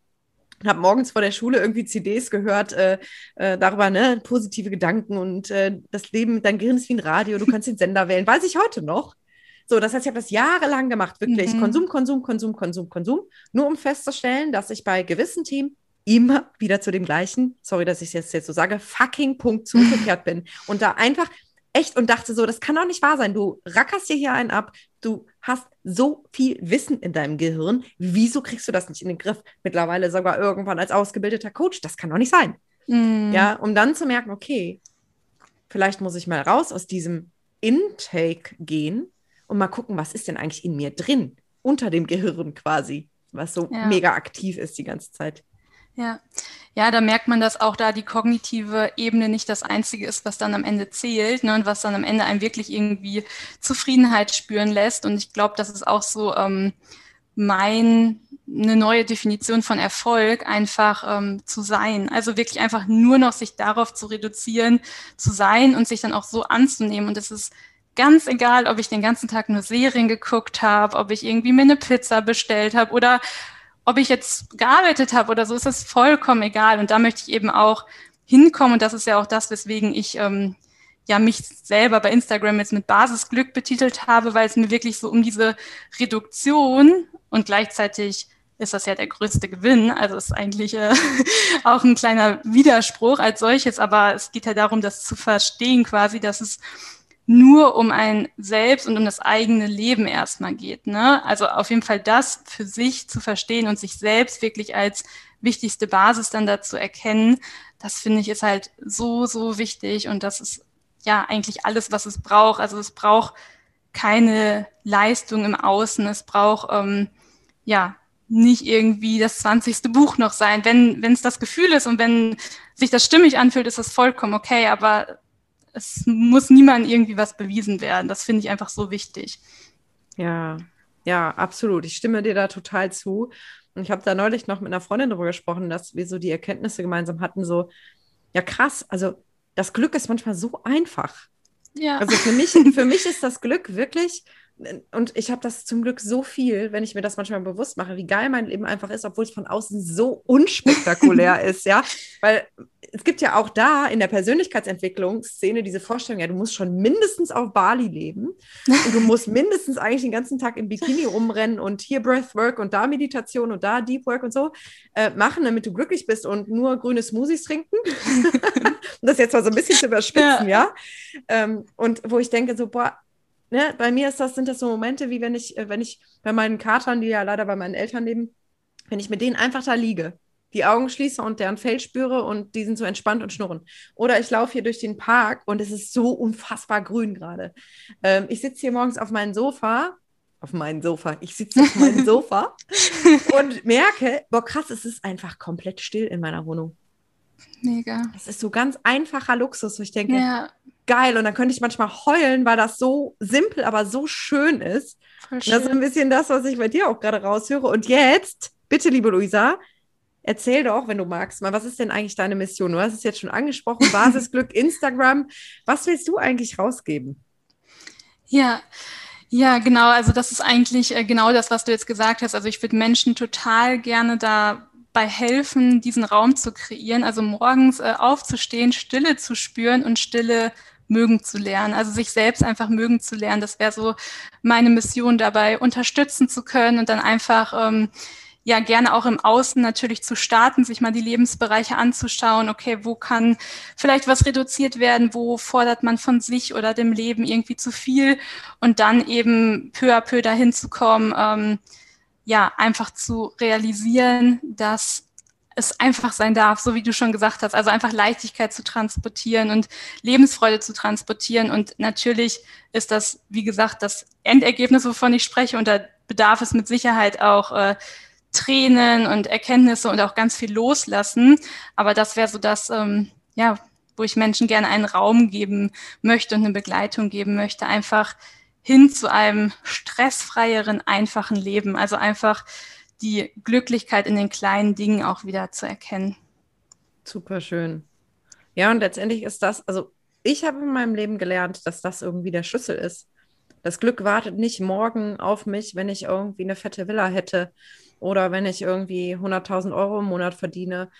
habe morgens vor der Schule irgendwie CDs gehört äh, äh, darüber, ne, positive Gedanken und äh, das Leben, dein Gehirn ist wie ein Radio, du kannst den Sender wählen. Weiß ich heute noch. So, das heißt, ich habe das jahrelang gemacht, wirklich. Mhm. Konsum, Konsum, Konsum, Konsum, Konsum. Nur um festzustellen, dass ich bei gewissen Themen immer wieder zu dem gleichen, sorry, dass ich es jetzt, jetzt so sage, fucking Punkt zurückgekehrt bin. Und da einfach echt und dachte so, das kann doch nicht wahr sein. Du rackerst dir hier einen ab, du hast so viel Wissen in deinem Gehirn. Wieso kriegst du das nicht in den Griff? Mittlerweile sogar irgendwann als ausgebildeter Coach. Das kann doch nicht sein. Mm. Ja, um dann zu merken, okay, vielleicht muss ich mal raus aus diesem Intake gehen und mal gucken, was ist denn eigentlich in mir drin, unter dem Gehirn quasi, was so ja. mega aktiv ist die ganze Zeit. Ja. Ja, da merkt man, dass auch da die kognitive Ebene nicht das Einzige ist, was dann am Ende zählt ne, und was dann am Ende einem wirklich irgendwie Zufriedenheit spüren lässt. Und ich glaube, das ist auch so ähm, mein eine neue Definition von Erfolg einfach ähm, zu sein. Also wirklich einfach nur noch sich darauf zu reduzieren, zu sein und sich dann auch so anzunehmen. Und es ist ganz egal, ob ich den ganzen Tag nur Serien geguckt habe, ob ich irgendwie mir eine Pizza bestellt habe oder ob ich jetzt gearbeitet habe oder so, ist das vollkommen egal. Und da möchte ich eben auch hinkommen. Und das ist ja auch das, weswegen ich ähm, ja mich selber bei Instagram jetzt mit Basisglück betitelt habe, weil es mir wirklich so um diese Reduktion und gleichzeitig ist das ja der größte Gewinn. Also ist eigentlich äh, auch ein kleiner Widerspruch als solches, aber es geht ja darum, das zu verstehen quasi, dass es nur um ein Selbst und um das eigene Leben erstmal geht. Ne? Also auf jeden Fall das für sich zu verstehen und sich selbst wirklich als wichtigste Basis dann dazu erkennen, das finde ich ist halt so, so wichtig und das ist ja eigentlich alles, was es braucht. Also es braucht keine Leistung im Außen, es braucht ähm, ja nicht irgendwie das zwanzigste Buch noch sein. Wenn wenn es das Gefühl ist und wenn sich das stimmig anfühlt, ist das vollkommen okay, aber es muss niemand irgendwie was bewiesen werden. Das finde ich einfach so wichtig. Ja, ja, absolut. Ich stimme dir da total zu. Und ich habe da neulich noch mit einer Freundin darüber gesprochen, dass wir so die Erkenntnisse gemeinsam hatten, so, ja krass, also das Glück ist manchmal so einfach. Ja. Also für mich, für mich ist das Glück wirklich, und ich habe das zum Glück so viel, wenn ich mir das manchmal bewusst mache, wie geil mein Leben einfach ist, obwohl es von außen so unspektakulär ist, ja. Weil es gibt ja auch da in der Persönlichkeitsentwicklungsszene diese Vorstellung, ja, du musst schon mindestens auf Bali leben und du musst mindestens eigentlich den ganzen Tag im Bikini rumrennen und hier Breathwork und da Meditation und da Deep Work und so äh, machen, damit du glücklich bist und nur grüne Smoothies trinken. um das jetzt mal so ein bisschen zu überspitzen, ja. ja? Ähm, und wo ich denke, so, boah, ne, bei mir ist das, sind das so Momente, wie wenn ich, äh, wenn ich bei meinen Katern, die ja leider bei meinen Eltern leben, wenn ich mit denen einfach da liege, die Augen schließe und deren Fell spüre und die sind so entspannt und schnurren. Oder ich laufe hier durch den Park und es ist so unfassbar grün gerade. Ähm, ich sitze hier morgens auf meinem Sofa, auf meinem Sofa, ich sitze auf meinem Sofa und merke, boah krass, es ist einfach komplett still in meiner Wohnung. Mega. Das ist so ganz einfacher Luxus, wo ich denke, ja. Geil. Und dann könnte ich manchmal heulen, weil das so simpel, aber so schön ist. Schön. Das ist ein bisschen das, was ich bei dir auch gerade raushöre. Und jetzt, bitte, liebe Luisa, erzähl doch, wenn du magst, mal, was ist denn eigentlich deine Mission? Du hast es jetzt schon angesprochen, Basisglück, Instagram. Was willst du eigentlich rausgeben? Ja, ja, genau. Also das ist eigentlich äh, genau das, was du jetzt gesagt hast. Also ich würde Menschen total gerne da dabei helfen, diesen Raum zu kreieren. Also morgens äh, aufzustehen, Stille zu spüren und Stille mögen zu lernen. Also sich selbst einfach mögen zu lernen. Das wäre so meine Mission dabei, unterstützen zu können und dann einfach ähm, ja gerne auch im Außen natürlich zu starten, sich mal die Lebensbereiche anzuschauen. Okay, wo kann vielleicht was reduziert werden? Wo fordert man von sich oder dem Leben irgendwie zu viel? Und dann eben peu à peu dahin zu kommen, ähm, ja, einfach zu realisieren, dass es einfach sein darf, so wie du schon gesagt hast, also einfach Leichtigkeit zu transportieren und Lebensfreude zu transportieren. Und natürlich ist das, wie gesagt, das Endergebnis, wovon ich spreche, und da bedarf es mit Sicherheit auch äh, Tränen und Erkenntnisse und auch ganz viel Loslassen. Aber das wäre so das, ähm, ja, wo ich Menschen gerne einen Raum geben möchte und eine Begleitung geben möchte, einfach hin zu einem stressfreieren, einfachen Leben. Also einfach die Glücklichkeit in den kleinen Dingen auch wieder zu erkennen. Super schön. Ja, und letztendlich ist das, also ich habe in meinem Leben gelernt, dass das irgendwie der Schlüssel ist. Das Glück wartet nicht morgen auf mich, wenn ich irgendwie eine fette Villa hätte oder wenn ich irgendwie 100.000 Euro im Monat verdiene.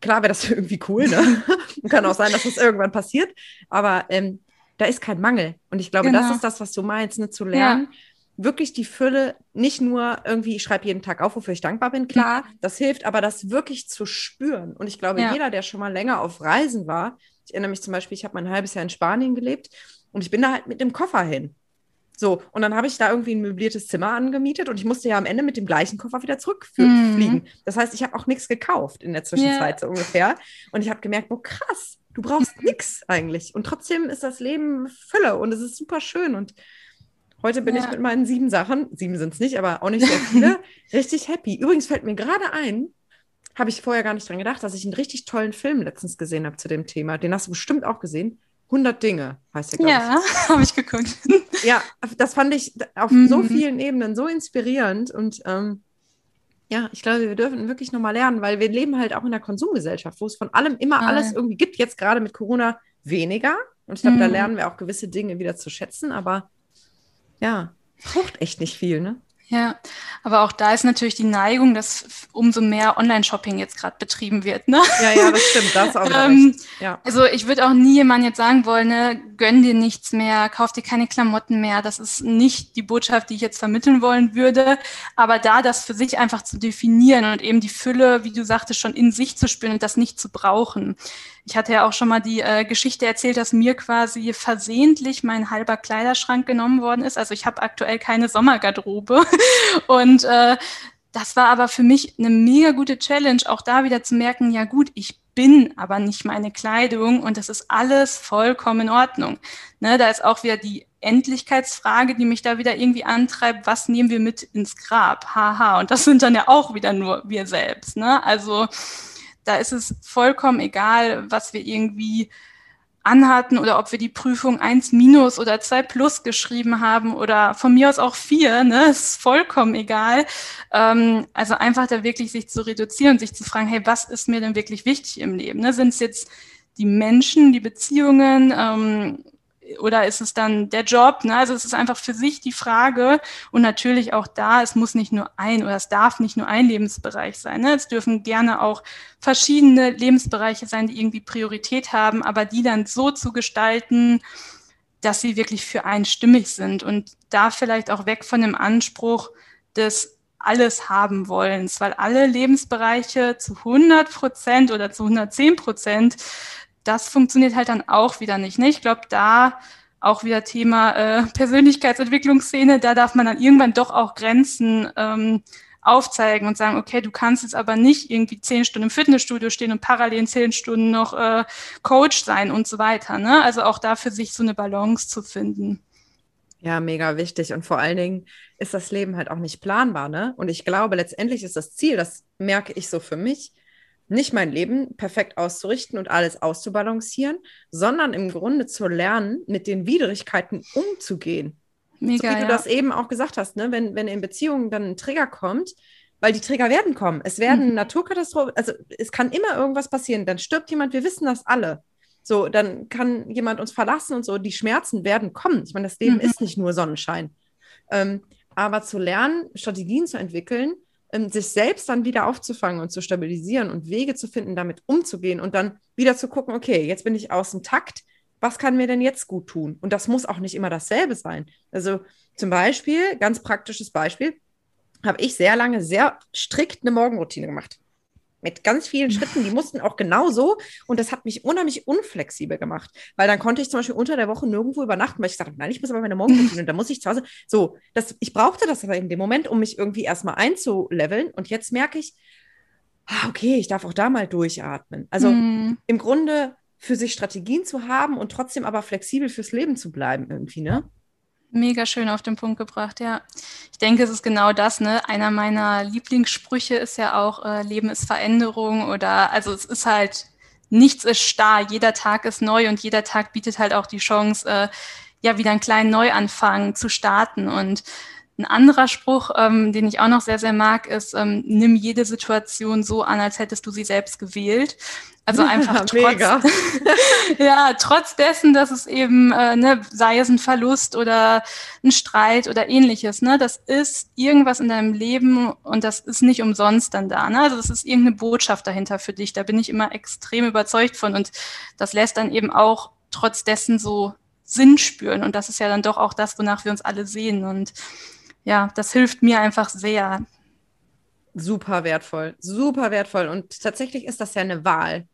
Klar wäre das irgendwie cool, ne? Kann auch sein, dass das irgendwann passiert. Aber ähm, da ist kein Mangel. Und ich glaube, genau. das ist das, was du meinst, ne? zu lernen. Ja. Wirklich die Fülle, nicht nur irgendwie, ich schreibe jeden Tag auf, wofür ich dankbar bin, klar, mhm. das hilft, aber das wirklich zu spüren. Und ich glaube, ja. jeder, der schon mal länger auf Reisen war, ich erinnere mich zum Beispiel, ich habe mein halbes Jahr in Spanien gelebt und ich bin da halt mit dem Koffer hin. So, und dann habe ich da irgendwie ein möbliertes Zimmer angemietet und ich musste ja am Ende mit dem gleichen Koffer wieder zurückfliegen. Mhm. Das heißt, ich habe auch nichts gekauft in der Zwischenzeit, yeah. so ungefähr. Und ich habe gemerkt, oh krass, Du brauchst nichts eigentlich. Und trotzdem ist das Leben Fülle und es ist super schön. Und heute bin ja. ich mit meinen sieben Sachen, sieben sind es nicht, aber auch nicht sehr viele, richtig happy. Übrigens fällt mir gerade ein, habe ich vorher gar nicht dran gedacht, dass ich einen richtig tollen Film letztens gesehen habe zu dem Thema. Den hast du bestimmt auch gesehen. 100 Dinge heißt der, Ja, habe ich geguckt. ja, das fand ich auf mhm. so vielen Ebenen so inspirierend und ähm, ja, ich glaube, wir dürfen wirklich nochmal lernen, weil wir leben halt auch in einer Konsumgesellschaft, wo es von allem immer Nein. alles irgendwie gibt. Jetzt gerade mit Corona weniger. Und ich glaube, mhm. da lernen wir auch gewisse Dinge wieder zu schätzen. Aber ja, braucht echt nicht viel, ne? Ja, aber auch da ist natürlich die Neigung, dass umso mehr Online-Shopping jetzt gerade betrieben wird. Ne? Ja, ja, das stimmt, das auch ähm, ja. Also ich würde auch nie jemand jetzt sagen wollen, ne, gönn dir nichts mehr, kauf dir keine Klamotten mehr. Das ist nicht die Botschaft, die ich jetzt vermitteln wollen würde. Aber da das für sich einfach zu definieren und eben die Fülle, wie du sagtest, schon in sich zu spüren und das nicht zu brauchen. Ich hatte ja auch schon mal die äh, Geschichte erzählt, dass mir quasi versehentlich mein halber Kleiderschrank genommen worden ist. Also ich habe aktuell keine Sommergarderobe. Und äh, das war aber für mich eine mega gute Challenge, auch da wieder zu merken, ja gut, ich bin aber nicht meine Kleidung und das ist alles vollkommen in Ordnung. Ne, da ist auch wieder die Endlichkeitsfrage, die mich da wieder irgendwie antreibt, was nehmen wir mit ins Grab? Haha. Und das sind dann ja auch wieder nur wir selbst. Ne? Also da ist es vollkommen egal, was wir irgendwie anhatten oder ob wir die Prüfung 1 minus oder 2 plus geschrieben haben oder von mir aus auch 4, ne, ist vollkommen egal. Ähm, also einfach da wirklich sich zu reduzieren sich zu fragen, hey, was ist mir denn wirklich wichtig im Leben? Ne? Sind es jetzt die Menschen, die Beziehungen, ähm, oder ist es dann der Job? Ne? Also es ist einfach für sich die Frage und natürlich auch da, es muss nicht nur ein oder es darf nicht nur ein Lebensbereich sein. Ne? Es dürfen gerne auch verschiedene Lebensbereiche sein, die irgendwie Priorität haben, aber die dann so zu gestalten, dass sie wirklich für einen stimmig sind und da vielleicht auch weg von dem Anspruch des alles haben wollens, weil alle Lebensbereiche zu 100 Prozent oder zu 110 Prozent das funktioniert halt dann auch wieder nicht. Ne? Ich glaube, da auch wieder Thema äh, Persönlichkeitsentwicklungsszene, da darf man dann irgendwann doch auch Grenzen ähm, aufzeigen und sagen, okay, du kannst jetzt aber nicht irgendwie zehn Stunden im Fitnessstudio stehen und parallel zehn Stunden noch äh, Coach sein und so weiter. Ne? Also auch da für sich so eine Balance zu finden. Ja, mega wichtig. Und vor allen Dingen ist das Leben halt auch nicht planbar, ne? Und ich glaube, letztendlich ist das Ziel, das merke ich so für mich, nicht mein Leben perfekt auszurichten und alles auszubalancieren, sondern im Grunde zu lernen, mit den Widrigkeiten umzugehen. Mega, so wie du das eben auch gesagt hast, ne? wenn, wenn in Beziehungen dann ein Trigger kommt, weil die Trigger werden kommen. Es werden mhm. Naturkatastrophen, also es kann immer irgendwas passieren. Dann stirbt jemand, wir wissen das alle. So, dann kann jemand uns verlassen und so. Die Schmerzen werden kommen. Ich meine, das Leben mhm. ist nicht nur Sonnenschein. Ähm, aber zu lernen, Strategien zu entwickeln, sich selbst dann wieder aufzufangen und zu stabilisieren und Wege zu finden, damit umzugehen und dann wieder zu gucken, okay, jetzt bin ich aus dem Takt, was kann mir denn jetzt gut tun? Und das muss auch nicht immer dasselbe sein. Also zum Beispiel, ganz praktisches Beispiel, habe ich sehr lange sehr strikt eine Morgenroutine gemacht mit ganz vielen Schritten, die mussten auch genauso. Und das hat mich unheimlich unflexibel gemacht, weil dann konnte ich zum Beispiel unter der Woche nirgendwo übernachten, weil ich gesagt habe, nein, ich muss aber meine Morgenroutine und da muss ich zu Hause. So, das, ich brauchte das aber in dem Moment, um mich irgendwie erstmal einzuleveln. Und jetzt merke ich, ah, okay, ich darf auch da mal durchatmen. Also mhm. im Grunde für sich Strategien zu haben und trotzdem aber flexibel fürs Leben zu bleiben irgendwie, ne? Mega schön auf den Punkt gebracht, ja. Ich denke, es ist genau das, ne? Einer meiner Lieblingssprüche ist ja auch, äh, Leben ist Veränderung oder, also es ist halt, nichts ist starr, jeder Tag ist neu und jeder Tag bietet halt auch die Chance, äh, ja, wieder einen kleinen Neuanfang zu starten und ein anderer Spruch, ähm, den ich auch noch sehr, sehr mag, ist, ähm, nimm jede Situation so an, als hättest du sie selbst gewählt. Also einfach trotz, ja, trotz dessen, dass es eben, äh, ne, sei es ein Verlust oder ein Streit oder ähnliches, ne, das ist irgendwas in deinem Leben und das ist nicht umsonst dann da. Ne? Also das ist irgendeine Botschaft dahinter für dich. Da bin ich immer extrem überzeugt von und das lässt dann eben auch trotz dessen so Sinn spüren und das ist ja dann doch auch das, wonach wir uns alle sehen und ja, das hilft mir einfach sehr. Super wertvoll, super wertvoll. Und tatsächlich ist das ja eine Wahl.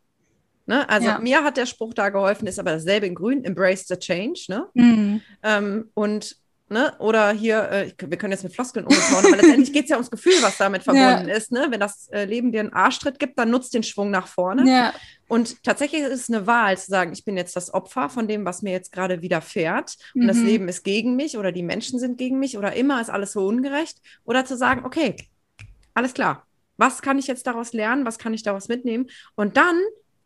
Ne? Also ja. mir hat der Spruch da geholfen, ist aber dasselbe in Grün, embrace the change. Ne? Mhm. Ähm, und Ne? Oder hier, äh, wir können jetzt mit Floskeln umschauen, aber letztendlich geht es ja ums Gefühl, was damit verbunden ja. ist. Ne? Wenn das äh, Leben dir einen Arschtritt gibt, dann nutzt den Schwung nach vorne. Ja. Und tatsächlich ist es eine Wahl zu sagen, ich bin jetzt das Opfer von dem, was mir jetzt gerade widerfährt und mhm. das Leben ist gegen mich oder die Menschen sind gegen mich oder immer ist alles so ungerecht. Oder zu sagen, okay, alles klar, was kann ich jetzt daraus lernen, was kann ich daraus mitnehmen? Und dann,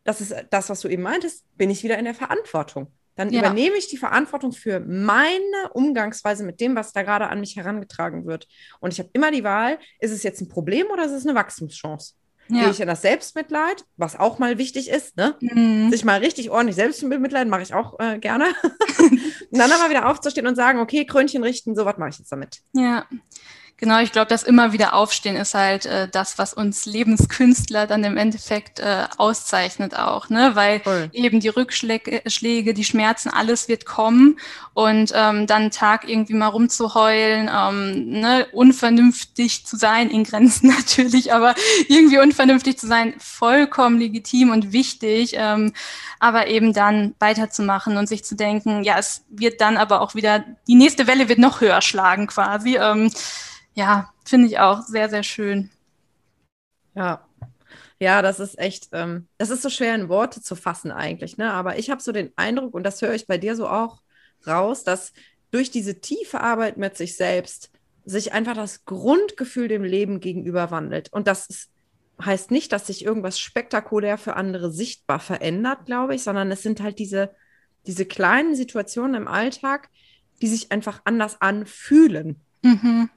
das ist das, was du eben meintest, bin ich wieder in der Verantwortung. Dann ja. übernehme ich die Verantwortung für meine Umgangsweise mit dem, was da gerade an mich herangetragen wird. Und ich habe immer die Wahl, ist es jetzt ein Problem oder ist es eine Wachstumschance? Ja. Gehe ich in das Selbstmitleid, was auch mal wichtig ist, ne? Mhm. Sich mal richtig ordentlich selbst mitleiden, mache ich auch äh, gerne. und dann aber wieder aufzustehen und sagen, okay, Krönchen richten, so was mache ich jetzt damit. Ja, Genau, ich glaube, das immer wieder Aufstehen ist halt äh, das, was uns Lebenskünstler dann im Endeffekt äh, auszeichnet auch, ne? Weil Voll. eben die Rückschläge, Schläge, die Schmerzen, alles wird kommen und ähm, dann Tag irgendwie mal rumzuheulen, ähm, ne? unvernünftig zu sein, in Grenzen natürlich, aber irgendwie unvernünftig zu sein, vollkommen legitim und wichtig, ähm, aber eben dann weiterzumachen und sich zu denken, ja, es wird dann aber auch wieder, die nächste Welle wird noch höher schlagen quasi. Ähm, ja, finde ich auch sehr, sehr schön. Ja. Ja, das ist echt, ähm, das ist so schwer in Worte zu fassen eigentlich, ne? Aber ich habe so den Eindruck, und das höre ich bei dir so auch raus, dass durch diese tiefe Arbeit mit sich selbst sich einfach das Grundgefühl dem Leben gegenüber wandelt. Und das ist, heißt nicht, dass sich irgendwas spektakulär für andere sichtbar verändert, glaube ich, sondern es sind halt diese, diese kleinen Situationen im Alltag, die sich einfach anders anfühlen. Mhm.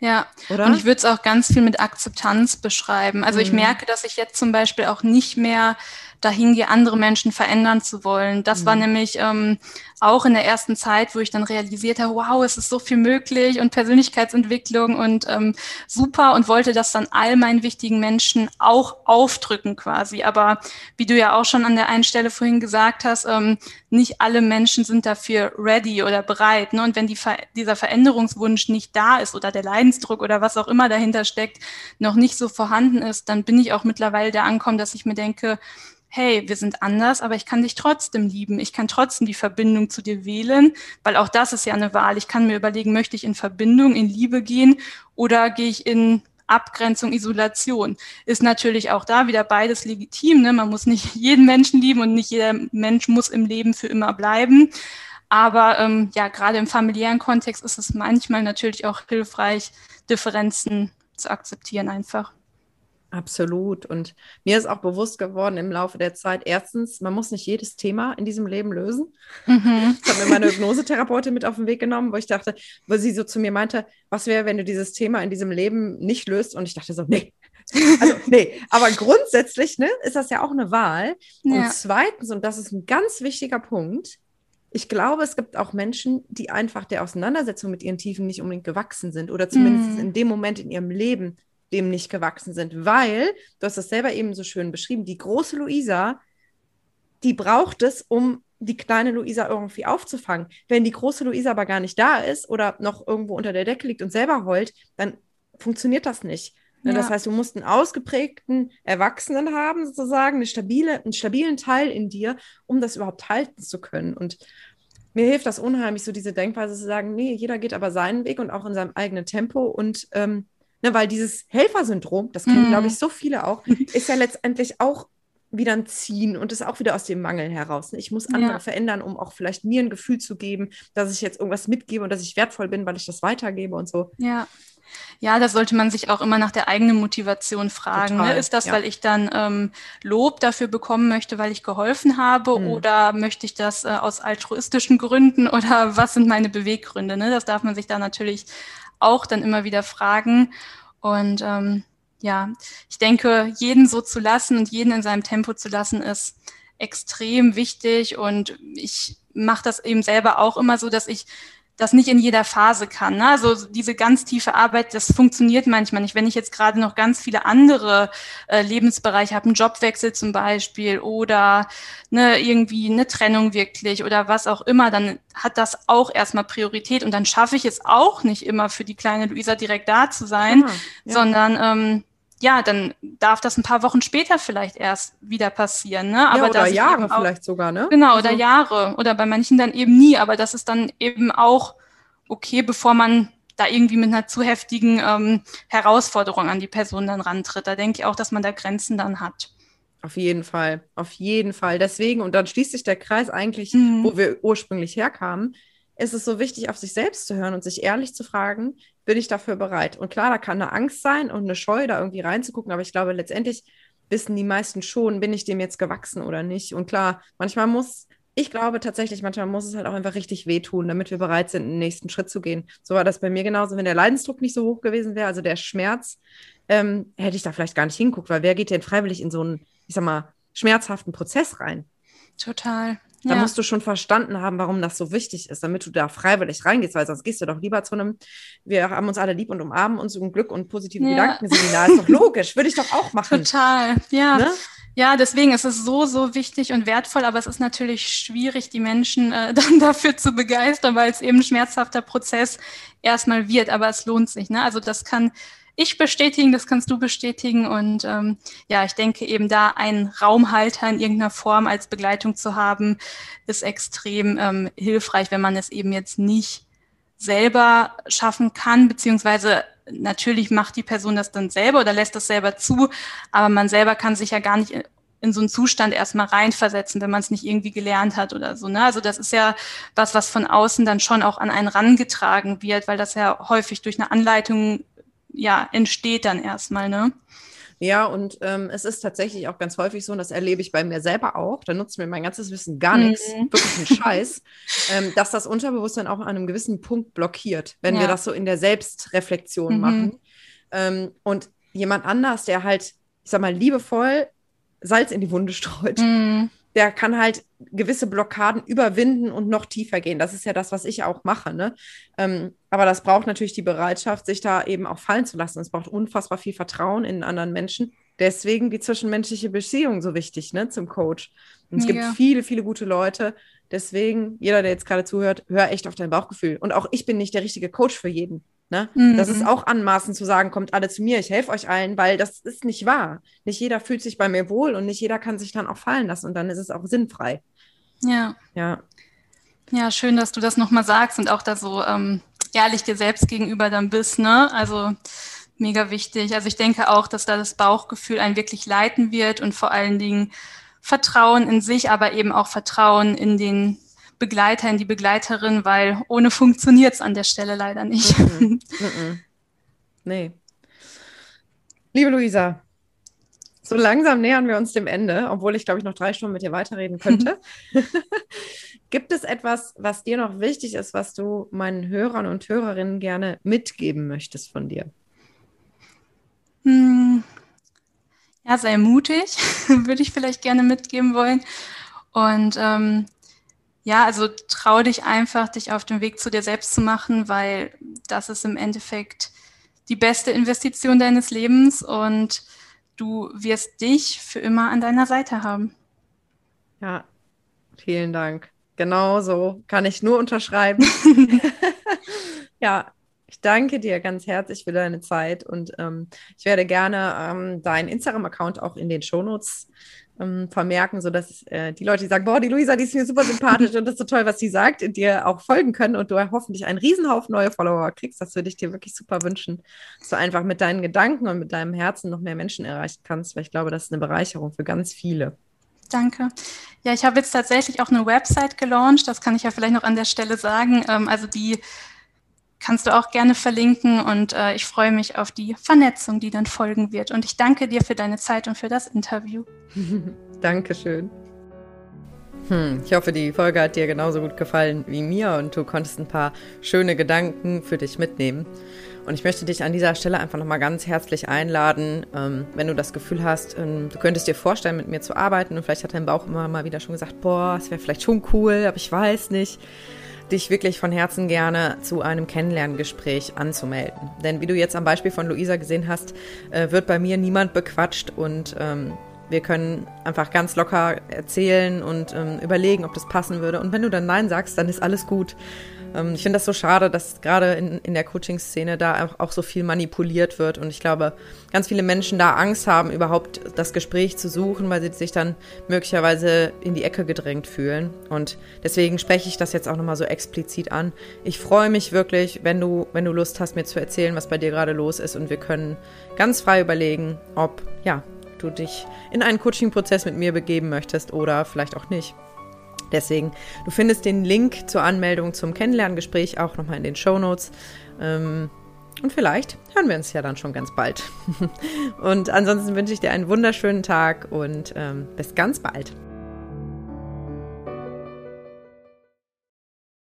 Ja, Oder? und ich würde es auch ganz viel mit Akzeptanz beschreiben. Also mhm. ich merke, dass ich jetzt zum Beispiel auch nicht mehr dahin gehe, andere Menschen verändern zu wollen. Das mhm. war nämlich ähm, auch in der ersten Zeit, wo ich dann realisiert habe, wow, es ist so viel möglich und Persönlichkeitsentwicklung und ähm, super und wollte das dann all meinen wichtigen Menschen auch aufdrücken quasi. Aber wie du ja auch schon an der einen Stelle vorhin gesagt hast, ähm, nicht alle Menschen sind dafür ready oder bereit. Ne? Und wenn die Ver dieser Veränderungswunsch nicht da ist oder der Leidensdruck oder was auch immer dahinter steckt, noch nicht so vorhanden ist, dann bin ich auch mittlerweile da ankommen, dass ich mir denke, hey, wir sind anders, aber ich kann dich trotzdem lieben. Ich kann trotzdem die Verbindung zu dir wählen, weil auch das ist ja eine Wahl. Ich kann mir überlegen, möchte ich in Verbindung, in Liebe gehen oder gehe ich in Abgrenzung, Isolation. Ist natürlich auch da wieder beides legitim. Ne? Man muss nicht jeden Menschen lieben und nicht jeder Mensch muss im Leben für immer bleiben. Aber ähm, ja, gerade im familiären Kontext ist es manchmal natürlich auch hilfreich, Differenzen zu akzeptieren einfach. Absolut. Und mir ist auch bewusst geworden im Laufe der Zeit, erstens, man muss nicht jedes Thema in diesem Leben lösen. Mhm. Das hat mir meine Hypnosetherapeutin mit auf den Weg genommen, wo ich dachte, wo sie so zu mir meinte, was wäre, wenn du dieses Thema in diesem Leben nicht löst? Und ich dachte so, nee. Also, nee, aber grundsätzlich ne, ist das ja auch eine Wahl. Ja. Und zweitens, und das ist ein ganz wichtiger Punkt, ich glaube, es gibt auch Menschen, die einfach der Auseinandersetzung mit ihren Tiefen nicht unbedingt gewachsen sind oder zumindest mm. in dem Moment in ihrem Leben dem nicht gewachsen sind, weil, du hast das selber eben so schön beschrieben, die große Luisa, die braucht es, um die kleine Luisa irgendwie aufzufangen. Wenn die große Luisa aber gar nicht da ist oder noch irgendwo unter der Decke liegt und selber heult, dann funktioniert das nicht. Ne, ja. Das heißt, du musst einen ausgeprägten Erwachsenen haben, sozusagen, eine stabile, einen stabilen Teil in dir, um das überhaupt halten zu können. Und mir hilft das unheimlich, so diese Denkweise zu sagen, nee, jeder geht aber seinen Weg und auch in seinem eigenen Tempo und ähm, Ne, weil dieses Helfersyndrom, das kennen, mm. glaube ich, so viele auch, ist ja letztendlich auch wieder ein Ziehen und ist auch wieder aus dem Mangel heraus. Ne? Ich muss andere ja. verändern, um auch vielleicht mir ein Gefühl zu geben, dass ich jetzt irgendwas mitgebe und dass ich wertvoll bin, weil ich das weitergebe und so. Ja. Ja, da sollte man sich auch immer nach der eigenen Motivation fragen. Ne? Ist das, ja. weil ich dann ähm, Lob dafür bekommen möchte, weil ich geholfen habe, mhm. oder möchte ich das äh, aus altruistischen Gründen oder was sind meine Beweggründe? Ne? Das darf man sich da natürlich auch dann immer wieder fragen. Und ähm, ja, ich denke, jeden so zu lassen und jeden in seinem Tempo zu lassen, ist extrem wichtig. Und ich mache das eben selber auch immer so, dass ich das nicht in jeder Phase kann. Ne? Also diese ganz tiefe Arbeit, das funktioniert manchmal nicht. Wenn ich jetzt gerade noch ganz viele andere äh, Lebensbereiche habe, einen Jobwechsel zum Beispiel oder ne, irgendwie eine Trennung wirklich oder was auch immer, dann hat das auch erstmal Priorität und dann schaffe ich es auch nicht immer für die kleine Luisa direkt da zu sein, ah, ja. sondern ähm, ja, dann darf das ein paar Wochen später vielleicht erst wieder passieren. Ne? Aber ja, oder Jahre auch, vielleicht sogar, ne? Genau, also. oder Jahre. Oder bei manchen dann eben nie. Aber das ist dann eben auch okay, bevor man da irgendwie mit einer zu heftigen ähm, Herausforderung an die Person dann rantritt. Da denke ich auch, dass man da Grenzen dann hat. Auf jeden Fall, auf jeden Fall. Deswegen, und dann schließt sich der Kreis eigentlich, mhm. wo wir ursprünglich herkamen, ist es so wichtig, auf sich selbst zu hören und sich ehrlich zu fragen, bin ich dafür bereit? Und klar, da kann eine Angst sein und eine Scheu, da irgendwie reinzugucken, aber ich glaube, letztendlich wissen die meisten schon, bin ich dem jetzt gewachsen oder nicht. Und klar, manchmal muss, ich glaube tatsächlich, manchmal muss es halt auch einfach richtig wehtun, damit wir bereit sind, den nächsten Schritt zu gehen. So war das bei mir genauso. Wenn der Leidensdruck nicht so hoch gewesen wäre, also der Schmerz, ähm, hätte ich da vielleicht gar nicht hinguckt, weil wer geht denn freiwillig in so einen, ich sag mal, schmerzhaften Prozess rein? Total. Da ja. musst du schon verstanden haben, warum das so wichtig ist, damit du da freiwillig reingehst, weil sonst gehst du doch lieber zu einem, wir haben uns alle lieb und umarmen uns um Glück und positive ja. Gedankenseminar. Ist doch logisch, würde ich doch auch machen. Total, ja. Ne? Ja, deswegen ist es so, so wichtig und wertvoll, aber es ist natürlich schwierig, die Menschen äh, dann dafür zu begeistern, weil es eben ein schmerzhafter Prozess erstmal wird, aber es lohnt sich. Ne? Also das kann ich bestätigen, das kannst du bestätigen. Und ähm, ja, ich denke eben da einen Raumhalter in irgendeiner Form als Begleitung zu haben, ist extrem ähm, hilfreich, wenn man es eben jetzt nicht selber schaffen kann, beziehungsweise natürlich macht die Person das dann selber oder lässt das selber zu, aber man selber kann sich ja gar nicht in so einen Zustand erstmal reinversetzen, wenn man es nicht irgendwie gelernt hat oder so. Ne? Also das ist ja was, was von außen dann schon auch an einen rangetragen wird, weil das ja häufig durch eine Anleitung ja, entsteht dann erstmal, ne? Ja, und ähm, es ist tatsächlich auch ganz häufig so, und das erlebe ich bei mir selber auch, da nutzt mir mein ganzes Wissen gar nichts, mhm. wirklich ein Scheiß, ähm, dass das Unterbewusstsein auch an einem gewissen Punkt blockiert, wenn ja. wir das so in der Selbstreflexion mhm. machen. Ähm, und jemand anders, der halt, ich sag mal, liebevoll Salz in die Wunde streut, mhm der kann halt gewisse Blockaden überwinden und noch tiefer gehen. Das ist ja das, was ich auch mache. Ne? Ähm, aber das braucht natürlich die Bereitschaft, sich da eben auch fallen zu lassen. Es braucht unfassbar viel Vertrauen in anderen Menschen. Deswegen die zwischenmenschliche Beziehung so wichtig ne, zum Coach. Und es Mega. gibt viele, viele gute Leute. Deswegen, jeder, der jetzt gerade zuhört, hör echt auf dein Bauchgefühl. Und auch ich bin nicht der richtige Coach für jeden. Ne? Mhm. Das ist auch anmaßend zu sagen, kommt alle zu mir, ich helfe euch allen, weil das ist nicht wahr. Nicht jeder fühlt sich bei mir wohl und nicht jeder kann sich dann auch fallen lassen und dann ist es auch sinnfrei. Ja. Ja. Ja, schön, dass du das nochmal sagst und auch da so ähm, ehrlich dir selbst gegenüber dann bist, ne? Also mega wichtig. Also ich denke auch, dass da das Bauchgefühl einen wirklich leiten wird und vor allen Dingen Vertrauen in sich, aber eben auch Vertrauen in den Begleiter, in die Begleiterin, weil ohne funktioniert es an der Stelle leider nicht. Nee. Liebe Luisa, so langsam nähern wir uns dem Ende, obwohl ich, glaube ich, noch drei Stunden mit dir weiterreden könnte. Gibt es etwas, was dir noch wichtig ist, was du meinen Hörern und Hörerinnen gerne mitgeben möchtest von dir? Hm. Ja, sei mutig, würde ich vielleicht gerne mitgeben wollen. Und ähm, ja, also trau dich einfach, dich auf den Weg zu dir selbst zu machen, weil das ist im Endeffekt die beste Investition deines Lebens und du wirst dich für immer an deiner Seite haben. Ja, vielen Dank. Genau so kann ich nur unterschreiben. ja, ich danke dir ganz herzlich für deine Zeit und ähm, ich werde gerne ähm, deinen Instagram-Account auch in den Shownotes ähm, vermerken, sodass äh, die Leute, die sagen, boah, die Luisa, die ist mir super sympathisch und das ist so toll, was sie sagt, dir auch folgen können und du hoffentlich einen Riesenhaufen neue Follower kriegst. Das würde ich dir wirklich super wünschen, dass du einfach mit deinen Gedanken und mit deinem Herzen noch mehr Menschen erreichen kannst, weil ich glaube, das ist eine Bereicherung für ganz viele. Danke. Ja, ich habe jetzt tatsächlich auch eine Website gelauncht, das kann ich ja vielleicht noch an der Stelle sagen. Ähm, also die kannst du auch gerne verlinken und äh, ich freue mich auf die Vernetzung, die dann folgen wird. Und ich danke dir für deine Zeit und für das Interview. Dankeschön. Hm, ich hoffe, die Folge hat dir genauso gut gefallen wie mir und du konntest ein paar schöne Gedanken für dich mitnehmen. Und ich möchte dich an dieser Stelle einfach nochmal ganz herzlich einladen, ähm, wenn du das Gefühl hast, ähm, du könntest dir vorstellen, mit mir zu arbeiten und vielleicht hat dein Bauch immer mal wieder schon gesagt, boah, es wäre vielleicht schon cool, aber ich weiß nicht dich wirklich von Herzen gerne zu einem Kennenlerngespräch anzumelden. Denn wie du jetzt am Beispiel von Luisa gesehen hast, äh, wird bei mir niemand bequatscht und ähm, wir können einfach ganz locker erzählen und ähm, überlegen, ob das passen würde. Und wenn du dann Nein sagst, dann ist alles gut. Ähm, ich finde das so schade, dass gerade in, in der Coaching-Szene da auch, auch so viel manipuliert wird. Und ich glaube, ganz viele Menschen da Angst haben, überhaupt das Gespräch zu suchen, weil sie sich dann möglicherweise in die Ecke gedrängt fühlen. Und deswegen spreche ich das jetzt auch nochmal so explizit an. Ich freue mich wirklich, wenn du, wenn du Lust hast, mir zu erzählen, was bei dir gerade los ist. Und wir können ganz frei überlegen, ob, ja, du dich in einen Coaching-Prozess mit mir begeben möchtest oder vielleicht auch nicht. Deswegen, du findest den Link zur Anmeldung zum Kennenlerngespräch auch nochmal in den Show Notes. Ähm, und vielleicht hören wir uns ja dann schon ganz bald. und ansonsten wünsche ich dir einen wunderschönen Tag und ähm, bis ganz bald.